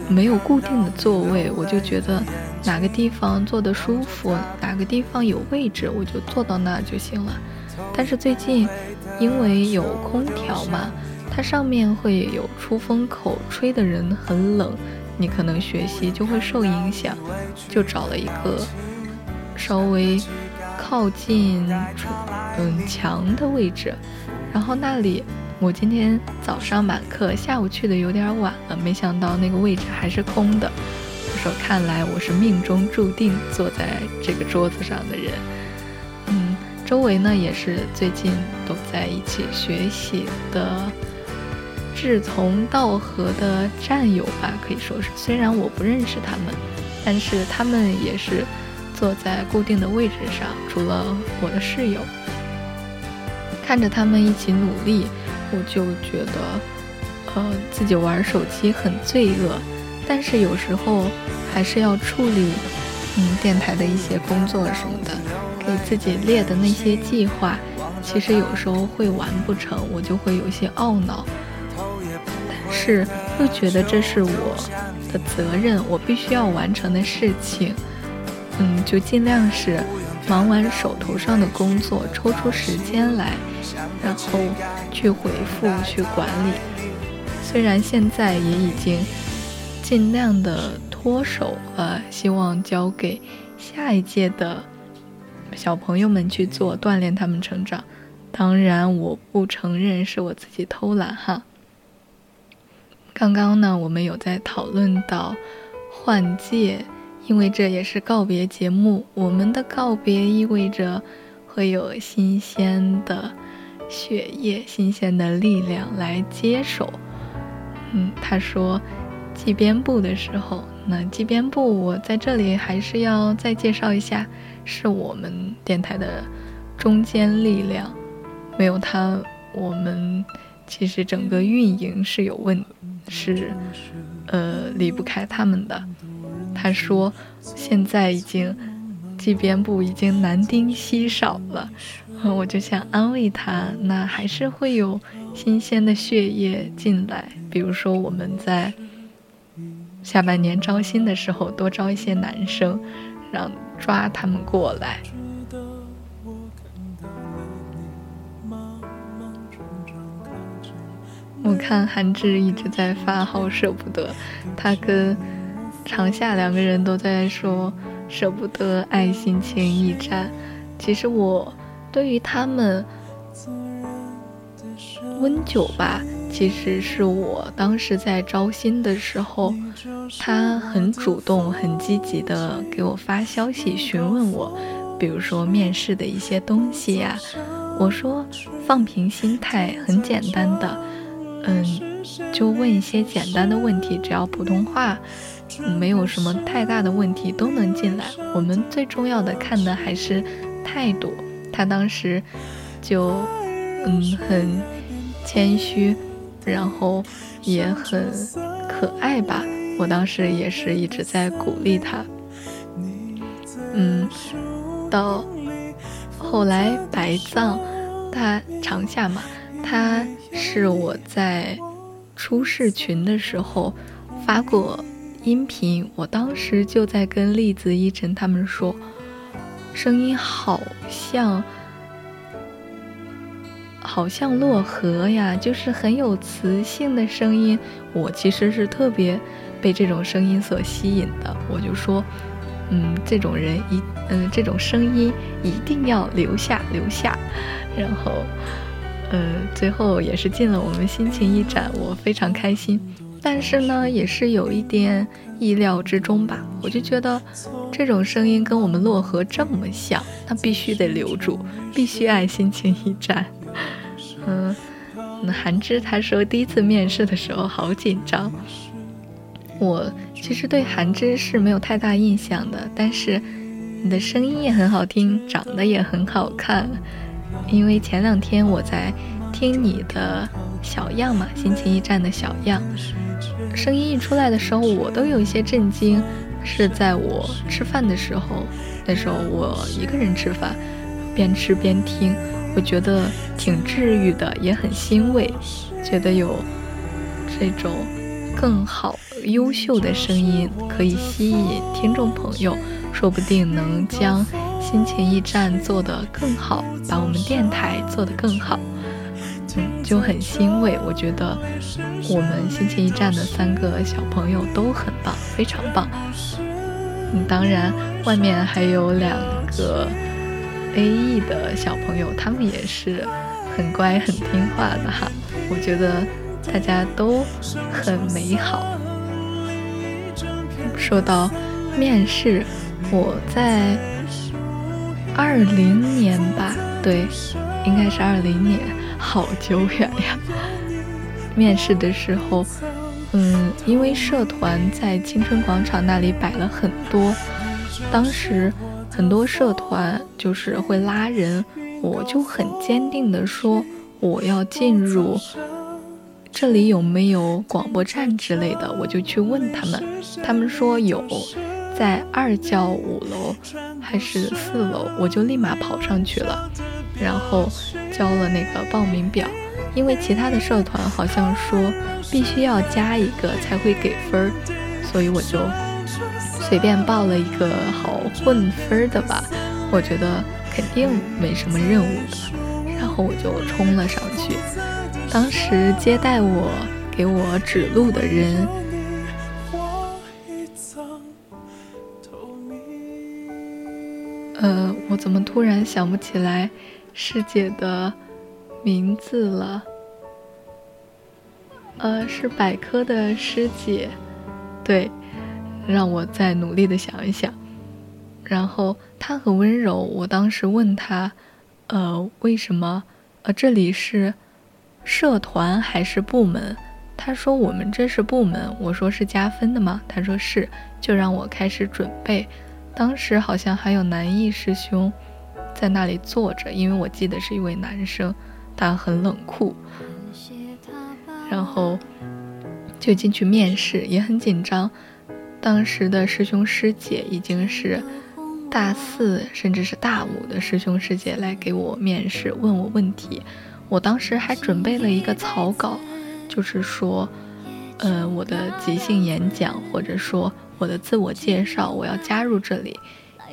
没有固定的座位，我就觉得哪个地方坐的舒服，哪个地方有位置，我就坐到那就行了。但是最近因为有空调嘛，它上面会有出风口，吹的人很冷，你可能学习就会受影响，就找了一个稍微靠近嗯墙的位置，然后那里。我今天早上满课，下午去的有点晚了，没想到那个位置还是空的。我说：“看来我是命中注定坐在这个桌子上的人。”嗯，周围呢也是最近都在一起学习的志同道合的战友吧，可以说是。虽然我不认识他们，但是他们也是坐在固定的位置上。除了我的室友，看着他们一起努力。我就觉得，呃，自己玩手机很罪恶，但是有时候还是要处理，嗯，电台的一些工作什么的，给自己列的那些计划，其实有时候会完不成，我就会有些懊恼，是又觉得这是我的责任，我必须要完成的事情，嗯，就尽量是忙完手头上的工作，抽出时间来。然后去回复、去管理。虽然现在也已经尽量的脱手了，希望交给下一届的小朋友们去做，锻炼他们成长。当然，我不承认是我自己偷懒哈。刚刚呢，我们有在讨论到换届，因为这也是告别节目。我们的告别意味着会有新鲜的。血液新鲜的力量来接手。嗯，他说，记编部的时候，那记编部我在这里还是要再介绍一下，是我们电台的中坚力量，没有他，我们其实整个运营是有问题，是呃离不开他们的。他说，现在已经记编部已经男丁稀少了。我就想安慰他，那还是会有新鲜的血液进来。比如说，我们在下半年招新的时候多招一些男生，让抓他们过来。我看韩志一直在发好舍不得，他跟长夏两个人都在说舍不得爱心情驿站。其实我对于他们温酒吧，其实是我当时在招新的时候，他很主动、很积极的给我发消息询问我，比如说面试的一些东西呀。我说放平心态，很简单的。嗯，就问一些简单的问题，只要普通话，没有什么太大的问题都能进来。我们最重要的看的还是态度。他当时就嗯很谦虚，然后也很可爱吧。我当时也是一直在鼓励他。嗯，到后来白藏他长夏嘛。他是我在初试群的时候发过音频，我当时就在跟栗子、一晨他们说，声音好像好像洛河呀，就是很有磁性的声音。我其实是特别被这种声音所吸引的，我就说，嗯，这种人一嗯这种声音一定要留下留下，然后。呃，最后也是进了我们心情驿站，我非常开心。但是呢，也是有一点意料之中吧。我就觉得这种声音跟我们漯河这么像，那必须得留住，必须爱心情驿站。嗯，那韩芝他说第一次面试的时候好紧张。我其实对韩芝是没有太大印象的，但是你的声音也很好听，长得也很好看。因为前两天我在听你的小样嘛，心情驿站的小样，声音一出来的时候，我都有一些震惊。是在我吃饭的时候，那时候我一个人吃饭，边吃边听，我觉得挺治愈的，也很欣慰，觉得有这种更好、优秀的声音可以吸引听众朋友，说不定能将。心情驿站做得更好，把我们电台做得更好，嗯，就很欣慰。我觉得我们心情驿站的三个小朋友都很棒，非常棒。嗯，当然外面还有两个 A E 的小朋友，他们也是很乖、很听话的哈。我觉得大家都很美好。说到面试，我在。二零年吧，对，应该是二零年，好久远呀。面试的时候，嗯，因为社团在青春广场那里摆了很多，当时很多社团就是会拉人，我就很坚定的说我要进入，这里有没有广播站之类的，我就去问他们，他们说有。在二教五楼还是四楼，我就立马跑上去了，然后交了那个报名表。因为其他的社团好像说必须要加一个才会给分儿，所以我就随便报了一个好混分的吧。我觉得肯定没什么任务的，然后我就冲了上去。当时接待我、给我指路的人。呃，我怎么突然想不起来师姐的名字了？呃，是百科的师姐，对，让我再努力的想一想。然后她很温柔，我当时问她，呃，为什么？呃，这里是社团还是部门？她说我们这是部门。我说是加分的吗？她说是，就让我开始准备。当时好像还有南艺师兄在那里坐着，因为我记得是一位男生，他很冷酷，然后就进去面试，也很紧张。当时的师兄师姐已经是大四甚至是大五的师兄师姐来给我面试，问我问题。我当时还准备了一个草稿，就是说，呃，我的即兴演讲，或者说我的自我介绍，我要加入这里，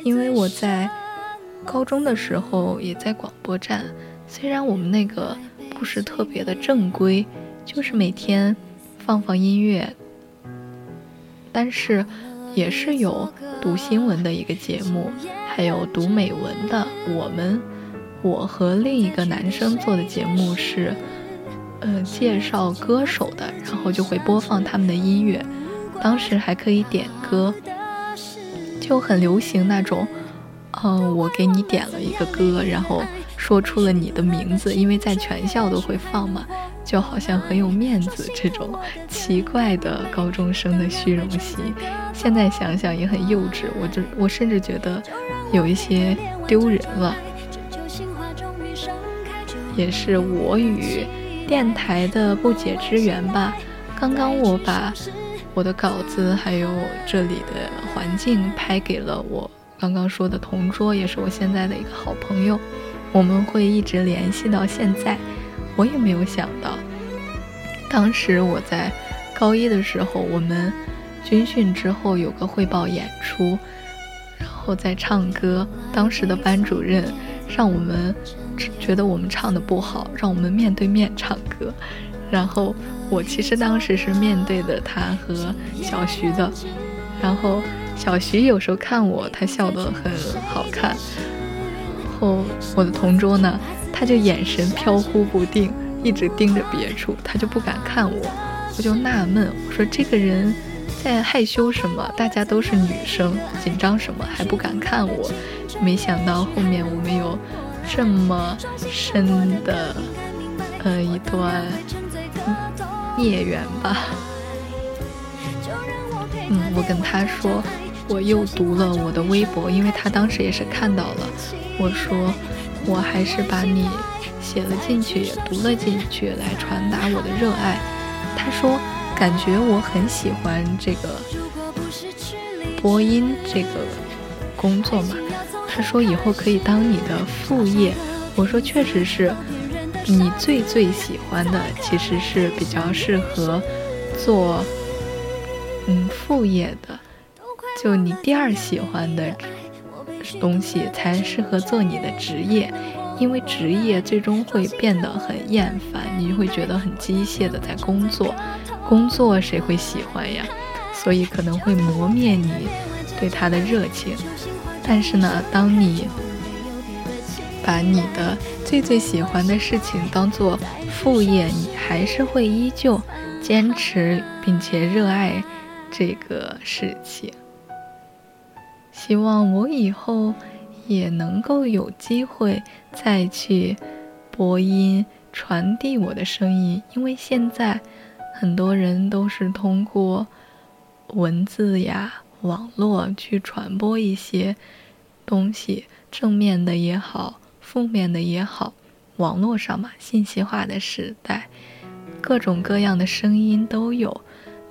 因为我在高中的时候也在广播站，虽然我们那个不是特别的正规，就是每天放放音乐，但是也是有读新闻的一个节目，还有读美文的。我们，我和另一个男生做的节目是。呃，介绍歌手的，然后就会播放他们的音乐，当时还可以点歌，就很流行那种，嗯，我给你点了一个歌，然后说出了你的名字，因为在全校都会放嘛，就好像很有面子这种奇怪的高中生的虚荣心，现在想想也很幼稚，我就我甚至觉得有一些丢人了，也是我与。电台的不解之缘吧。刚刚我把我的稿子还有这里的环境拍给了我刚刚说的同桌，也是我现在的一个好朋友。我们会一直联系到现在。我也没有想到，当时我在高一的时候，我们军训之后有个汇报演出，然后在唱歌。当时的班主任让我们。觉得我们唱的不好，让我们面对面唱歌。然后我其实当时是面对的他和小徐的。然后小徐有时候看我，他笑得很好看。然后我的同桌呢，他就眼神飘忽不定，一直盯着别处，他就不敢看我。我就纳闷，我说这个人在害羞什么？大家都是女生，紧张什么？还不敢看我。没想到后面我们有。这么深的，呃，一段孽缘吧。嗯，我跟他说，我又读了我的微博，因为他当时也是看到了。我说，我还是把你写了进去，也读了进去，来传达我的热爱。他说，感觉我很喜欢这个播音这个工作嘛。他说以后可以当你的副业，我说确实是，你最最喜欢的其实是比较适合做嗯副业的，就你第二喜欢的东西才适合做你的职业，因为职业最终会变得很厌烦，你会觉得很机械的在工作，工作谁会喜欢呀？所以可能会磨灭你对他的热情。但是呢，当你把你的最最喜欢的事情当做副业，你还是会依旧坚持并且热爱这个事情。希望我以后也能够有机会再去播音，传递我的声音，因为现在很多人都是通过文字呀。网络去传播一些东西，正面的也好，负面的也好，网络上嘛，信息化的时代，各种各样的声音都有，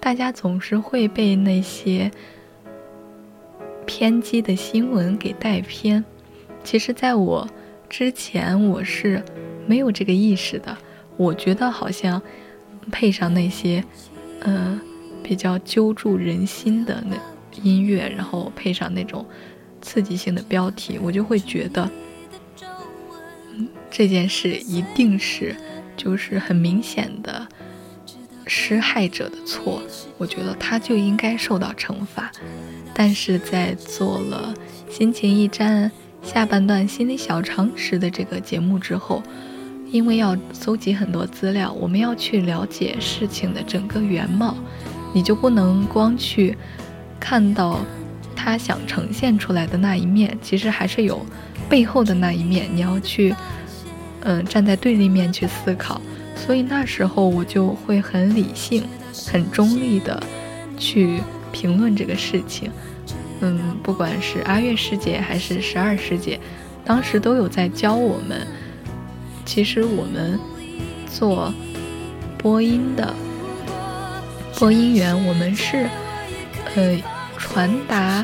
大家总是会被那些偏激的新闻给带偏。其实，在我之前，我是没有这个意识的。我觉得好像配上那些，呃，比较揪住人心的那。音乐，然后配上那种刺激性的标题，我就会觉得，这件事一定是就是很明显的施害者的错，我觉得他就应该受到惩罚。但是在做了《心情驿站》下半段心理小常识的这个节目之后，因为要搜集很多资料，我们要去了解事情的整个原貌，你就不能光去。看到他想呈现出来的那一面，其实还是有背后的那一面。你要去，嗯，站在对立面去思考。所以那时候我就会很理性、很中立的去评论这个事情。嗯，不管是阿月师姐还是十二师姐，当时都有在教我们。其实我们做播音的播音员，我们是。呃，传达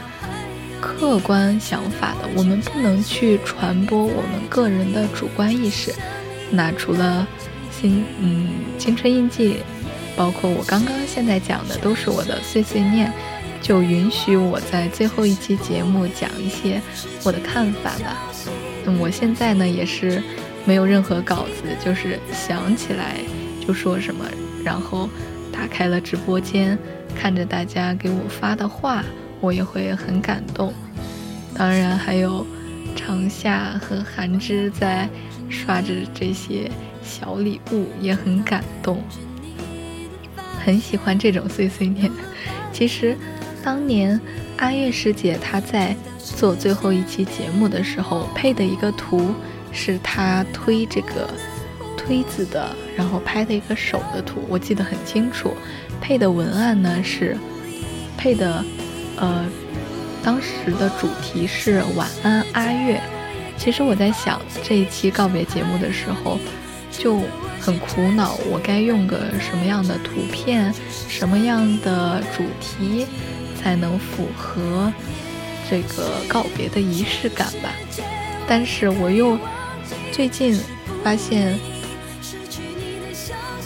客观想法的，我们不能去传播我们个人的主观意识。那除了新嗯青春印记包括我刚刚现在讲的，都是我的碎碎念，就允许我在最后一期节目讲一些我的看法吧。那我现在呢，也是没有任何稿子，就是想起来就说什么，然后打开了直播间，看着大家给我发的话，我也会很感动。当然还有长夏和韩枝在刷着这些小礼物，也很感动。很喜欢这种碎碎念。其实，当年阿月师姐她在做最后一期节目的时候配的一个图，是她推这个推子的，然后拍的一个手的图，我记得很清楚。配的文案呢是配的，呃，当时的主题是晚安阿月。其实我在想这一期告别节目的时候，就。很苦恼，我该用个什么样的图片，什么样的主题，才能符合这个告别的仪式感吧？但是我又最近发现，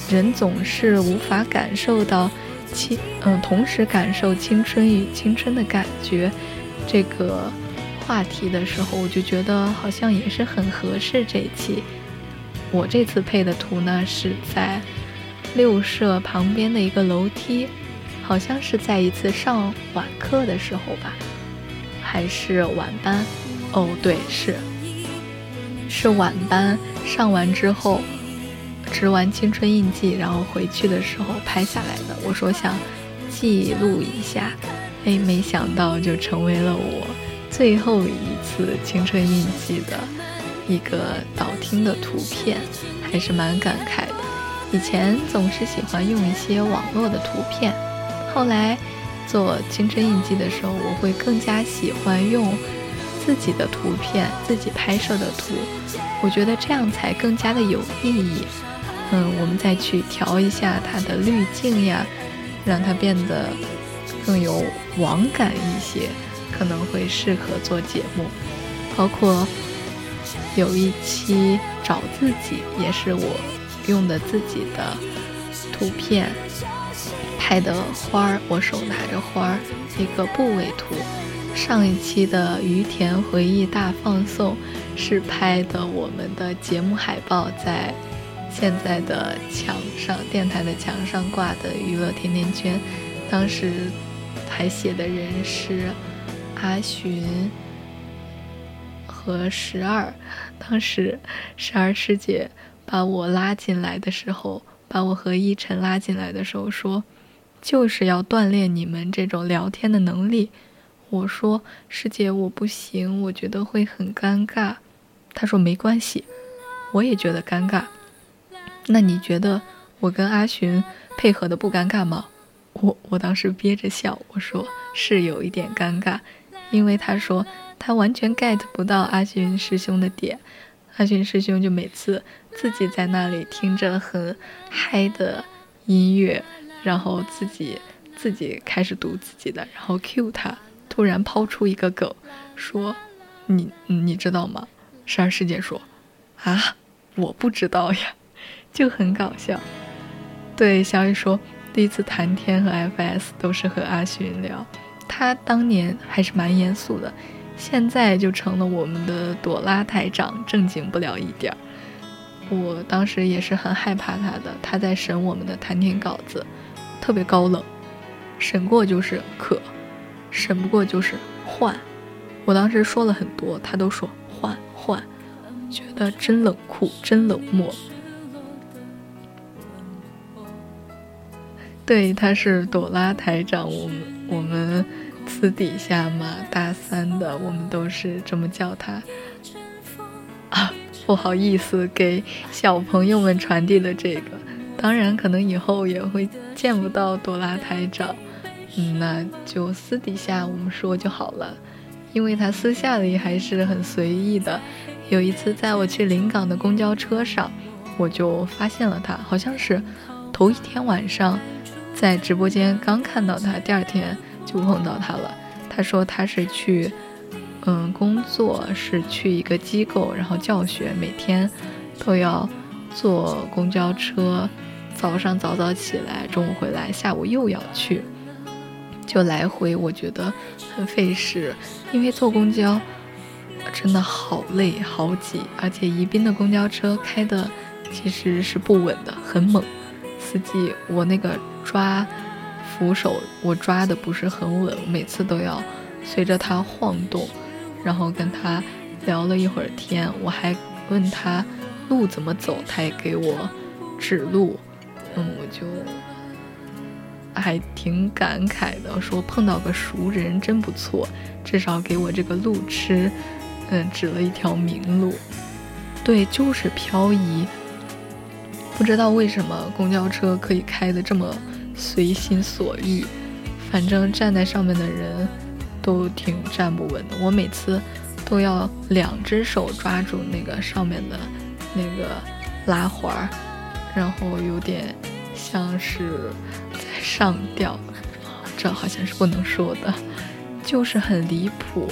人总是无法感受到青，嗯，同时感受青春与青春的感觉这个话题的时候，我就觉得好像也是很合适这一期。我这次配的图呢，是在六社旁边的一个楼梯，好像是在一次上晚课的时候吧，还是晚班？哦，对，是是晚班上完之后，植完青春印记，然后回去的时候拍下来的。我说想记录一下，哎，没想到就成为了我最后一次青春印记的。一个导听的图片，还是蛮感慨的。以前总是喜欢用一些网络的图片，后来做青春印记的时候，我会更加喜欢用自己的图片，自己拍摄的图。我觉得这样才更加的有意义。嗯，我们再去调一下它的滤镜呀，让它变得更有网感一些，可能会适合做节目，包括。有一期找自己，也是我用的自己的图片拍的花儿，我手拿着花儿，一个部位图。上一期的于田回忆大放送是拍的我们的节目海报，在现在的墙上，电台的墙上挂的娱乐甜甜圈，当时还写的人是阿寻和十二。当时，十二师姐把我拉进来的时候，把我和依晨拉进来的时候说，就是要锻炼你们这种聊天的能力。我说师姐我不行，我觉得会很尴尬。她说没关系，我也觉得尴尬。那你觉得我跟阿寻配合的不尴尬吗？我我当时憋着笑，我说是有一点尴尬，因为他说。他完全 get 不到阿寻师兄的点，阿寻师兄就每次自己在那里听着很嗨的音乐，然后自己自己开始读自己的，然后 Q 他，突然抛出一个梗，说：“你你知道吗？”十二师姐说：“啊，我不知道呀。”就很搞笑。对小雨说，第一次谈天和 FS 都是和阿勋聊，他当年还是蛮严肃的。现在就成了我们的朵拉台长，正经不了一点儿。我当时也是很害怕他的，他在审我们的谈天稿子，特别高冷，审过就是可，审不过就是换。我当时说了很多，他都说换换，觉得真冷酷，真冷漠。对，他是朵拉台长，我们我们。私底下嘛，大三的我们都是这么叫他啊，不好意思给小朋友们传递了这个。当然，可能以后也会见不到朵拉台长，嗯，那就私底下我们说就好了。因为他私下里还是很随意的。有一次在我去临港的公交车上，我就发现了他，好像是头一天晚上在直播间刚看到他，第二天。就碰到他了，他说他是去，嗯，工作是去一个机构，然后教学，每天都要坐公交车早上早早起来，中午回来，下午又要去，就来回，我觉得很费事，因为坐公交真的好累好挤，而且宜宾的公交车开的其实是不稳的，很猛，司机我那个抓扶手我抓的不是很稳，每次都要随着他晃动，然后跟他聊了一会儿天，我还问他路怎么走，他也给我指路。嗯，我就还挺感慨的，说碰到个熟人真不错，至少给我这个路痴，嗯，指了一条明路。对，就是漂移。不知道为什么公交车可以开的这么随心所欲，反正站在上面的人都挺站不稳的。我每次都要两只手抓住那个上面的那个拉环儿。然后有点像是在上吊，这好像是不能说的，就是很离谱。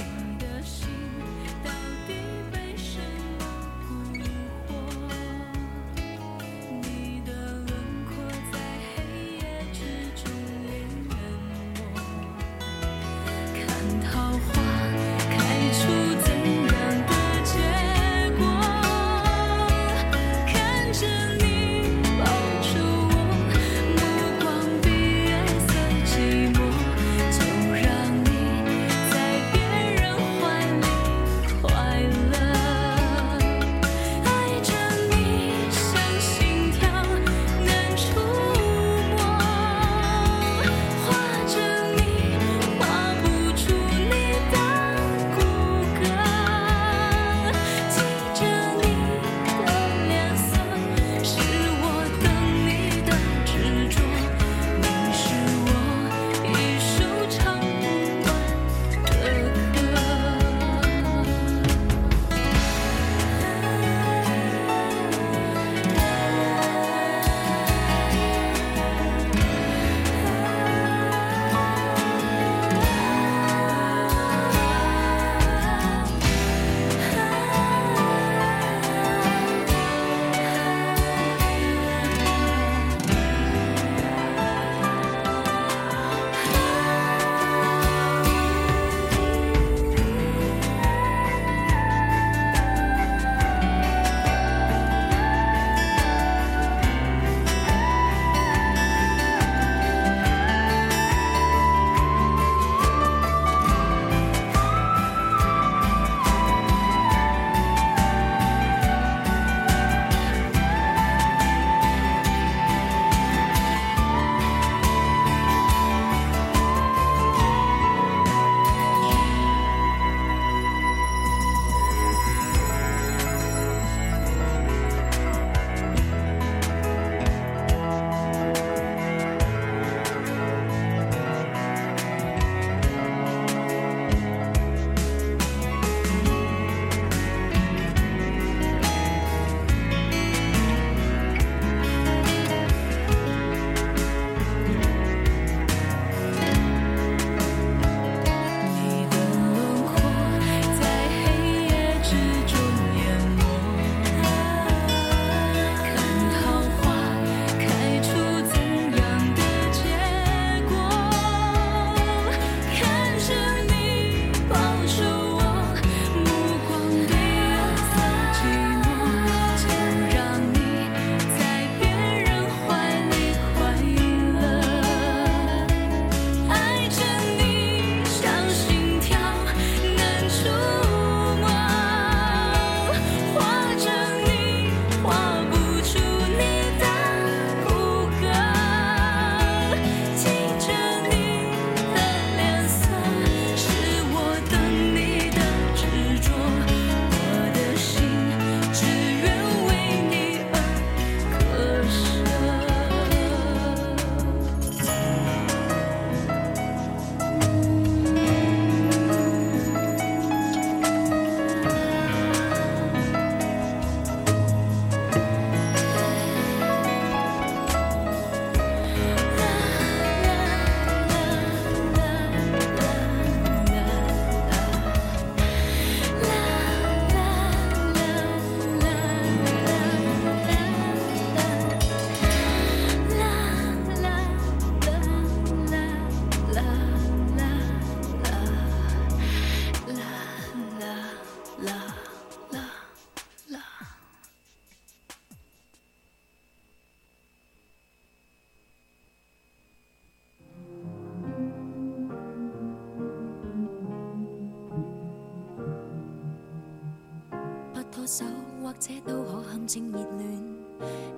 手，或者都可陷阱热恋。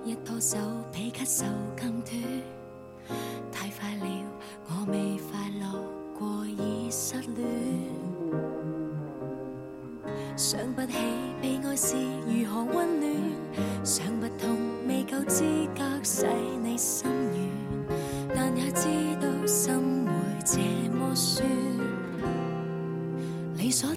一拖手，比咳嗽更短。太快了，我未快乐过已失恋。想不起被爱是如何温暖，想不通未够资格使你心软，但也知道心会这么酸。理所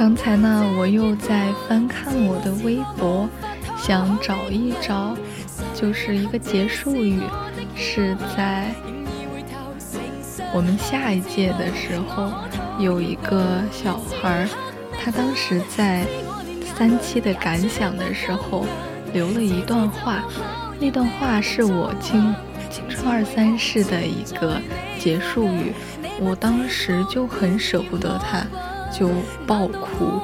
刚才呢，我又在翻看我的微博，想找一找，就是一个结束语，是在我们下一届的时候，有一个小孩，他当时在三期的感想的时候留了一段话，那段话是我青青春二三事的一个结束语，我当时就很舍不得他，就爆哭。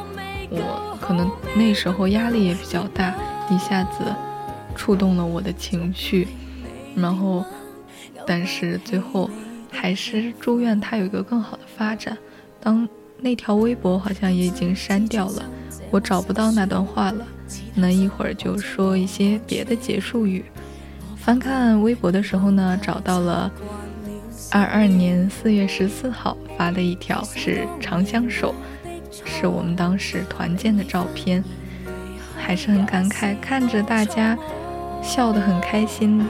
我可能那时候压力也比较大，一下子触动了我的情绪，然后，但是最后还是祝愿他有一个更好的发展。当那条微博好像也已经删掉了，我找不到那段话了。那一会儿就说一些别的结束语。翻看微博的时候呢，找到了二二年四月十四号发的一条，是长相守。是我们当时团建的照片，还是很感慨，看着大家笑得很开心，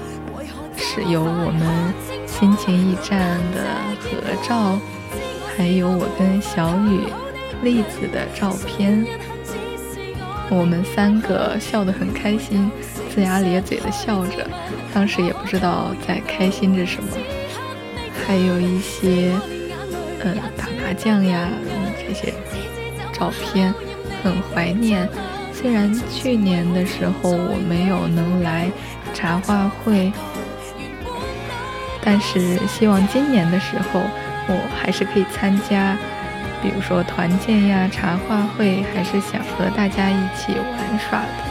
是有我们心情驿站的合照，还有我跟小雨、栗子的照片，我们三个笑得很开心，龇牙咧嘴的笑着，当时也不知道在开心着什么，还有一些，嗯，打麻将呀，这些。照片很怀念，虽然去年的时候我没有能来茶话会，但是希望今年的时候我还是可以参加，比如说团建呀、茶话会，还是想和大家一起玩耍的。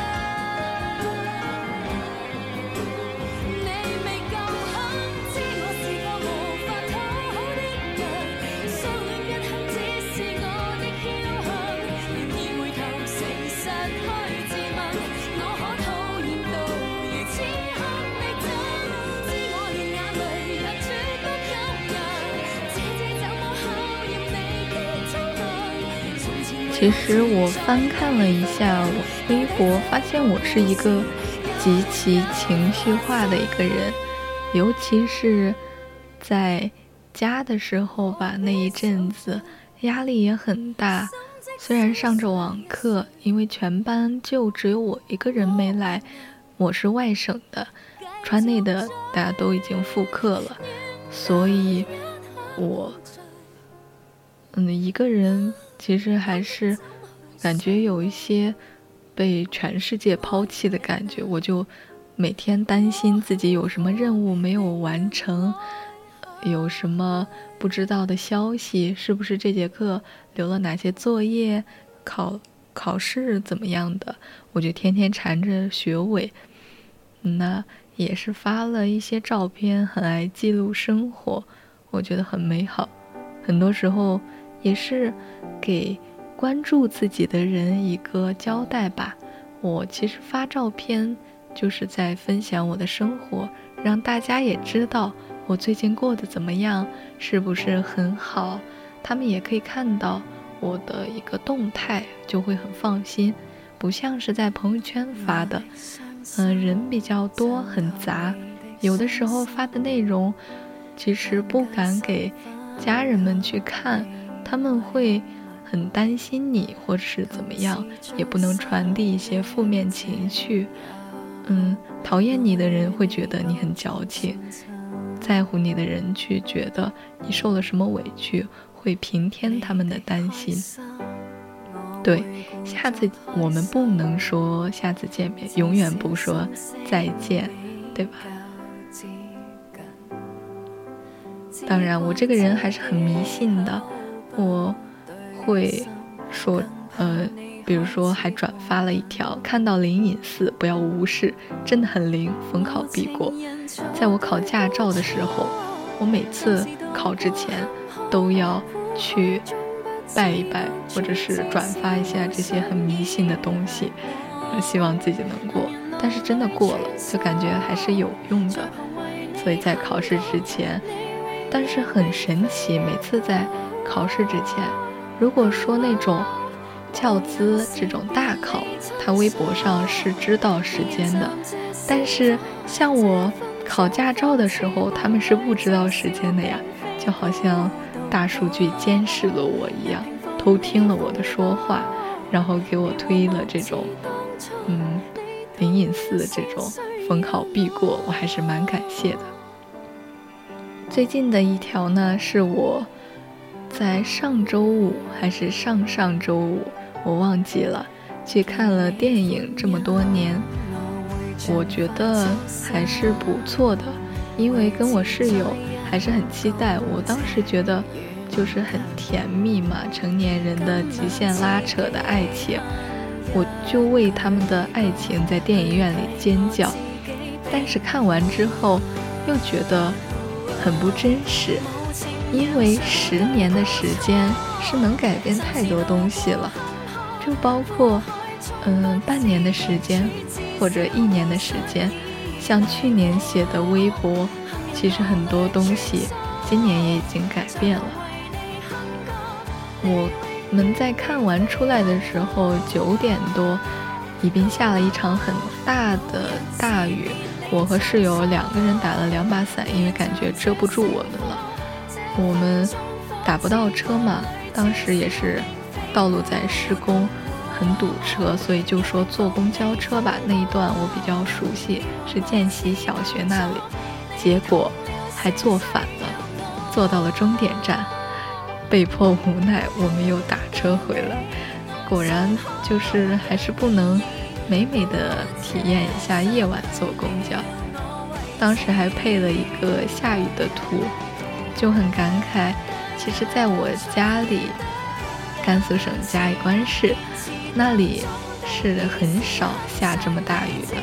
其实我翻看了一下我微博，发现我是一个极其情绪化的一个人，尤其是在家的时候吧，那一阵子压力也很大。虽然上着网课，因为全班就只有我一个人没来，我是外省的，川内的大家都已经复课了，所以我嗯一个人。其实还是感觉有一些被全世界抛弃的感觉，我就每天担心自己有什么任务没有完成，有什么不知道的消息，是不是这节课留了哪些作业，考考试怎么样的，我就天天缠着学委。那也是发了一些照片，很爱记录生活，我觉得很美好。很多时候也是。给关注自己的人一个交代吧。我其实发照片就是在分享我的生活，让大家也知道我最近过得怎么样，是不是很好。他们也可以看到我的一个动态，就会很放心，不像是在朋友圈发的，嗯，人比较多，很杂。有的时候发的内容，其实不敢给家人们去看，他们会。很担心你，或者是怎么样，也不能传递一些负面情绪。嗯，讨厌你的人会觉得你很矫情，在乎你的人却觉得你受了什么委屈，会平添他们的担心。对，下次我们不能说下次见面，永远不说再见，对吧？当然，我这个人还是很迷信的，我。会说呃，比如说还转发了一条，看到灵隐寺不要无视，真的很灵，逢考必过。在我考驾照的时候，我每次考之前都要去拜一拜，或者是转发一下这些很迷信的东西，希望自己能过。但是真的过了，就感觉还是有用的。所以在考试之前，但是很神奇，每次在考试之前，如果说那种教资这种大考，他微博上是知道时间的，但是像我考驾照的时候，他们是不知道时间的呀，就好像大数据监视了我一样，偷听了我的说话，然后给我推了这种，嗯。灵隐寺的这种逢考必过，我还是蛮感谢的。最近的一条呢，是我在上周五还是上上周五，我忘记了，去看了电影。这么多年，我觉得还是不错的，因为跟我室友还是很期待。我当时觉得就是很甜蜜嘛，成年人的极限拉扯的爱情。我就为他们的爱情在电影院里尖叫，但是看完之后又觉得很不真实，因为十年的时间是能改变太多东西了，就包括嗯半年的时间或者一年的时间，像去年写的微博，其实很多东西今年也已经改变了，我。们在看完出来的时候，九点多，宜宾下了一场很大的大雨。我和室友两个人打了两把伞，因为感觉遮不住我们了。我们打不到车嘛，当时也是道路在施工，很堵车，所以就说坐公交车吧。那一段我比较熟悉，是建习小学那里。结果还坐反了，坐到了终点站。被迫无奈，我们又打车回来。果然，就是还是不能美美的体验一下夜晚坐公交。当时还配了一个下雨的图，就很感慨。其实，在我家里，甘肃省嘉峪关市，那里是很少下这么大雨的。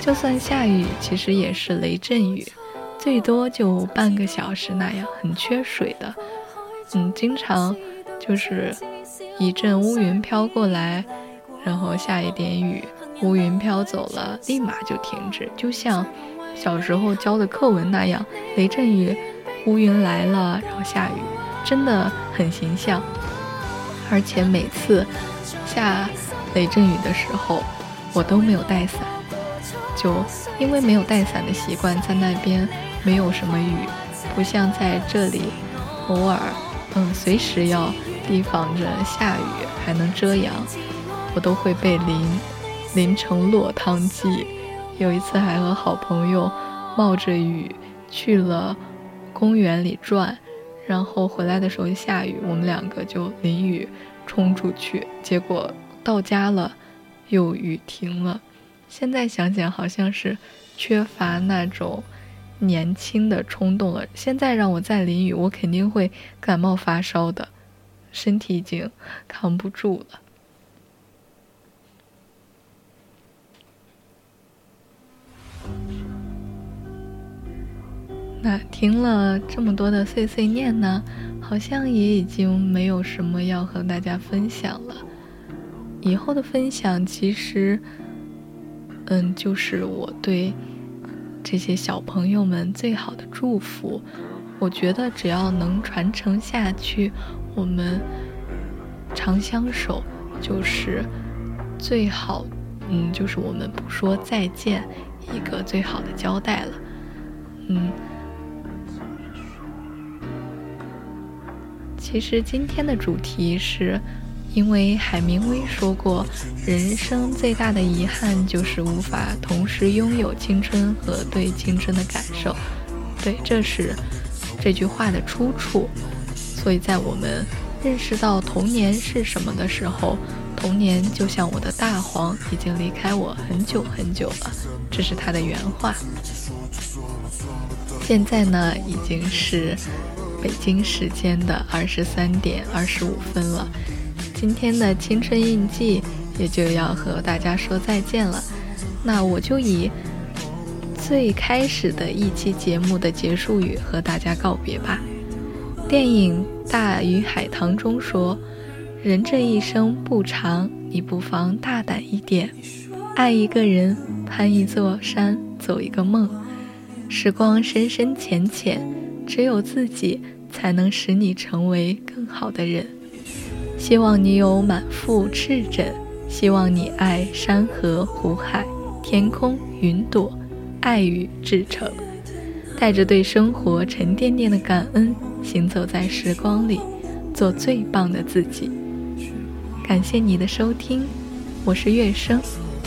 就算下雨，其实也是雷阵雨，最多就半个小时那样，很缺水的。嗯，经常就是一阵乌云飘过来，然后下一点雨，乌云飘走了，立马就停止，就像小时候教的课文那样，雷阵雨，乌云来了，然后下雨，真的很形象。而且每次下雷阵雨的时候，我都没有带伞，就因为没有带伞的习惯，在那边没有什么雨，不像在这里，偶尔。嗯，随时要提防着下雨，还能遮阳，我都会被淋淋成落汤鸡。有一次还和好朋友冒着雨去了公园里转，然后回来的时候下雨，我们两个就淋雨冲出去，结果到家了又雨停了。现在想想，好像是缺乏那种。年轻的冲动了，现在让我再淋雨，我肯定会感冒发烧的，身体已经扛不住了。那听了这么多的碎碎念呢，好像也已经没有什么要和大家分享了。以后的分享其实，嗯，就是我对。这些小朋友们最好的祝福，我觉得只要能传承下去，我们长相守就是最好，嗯，就是我们不说再见一个最好的交代了，嗯。其实今天的主题是。因为海明威说过，人生最大的遗憾就是无法同时拥有青春和对青春的感受。对，这是这句话的出处。所以在我们认识到童年是什么的时候，童年就像我的大黄，已经离开我很久很久了。这是他的原话。现在呢，已经是北京时间的二十三点二十五分了。今天的青春印记也就要和大家说再见了。那我就以最开始的一期节目的结束语和大家告别吧。电影《大鱼海棠》中说：“人这一生不长，你不妨大胆一点，爱一个人，攀一座山，走一个梦。时光深深浅浅，只有自己才能使你成为更好的人。希望你有满腹赤忱，希望你爱山河湖海。”天空云朵，爱与至诚，带着对生活沉甸甸的感恩，行走在时光里，做最棒的自己。感谢你的收听，我是月生，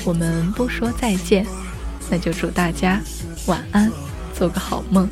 我们不说再见，那就祝大家晚安，做个好梦。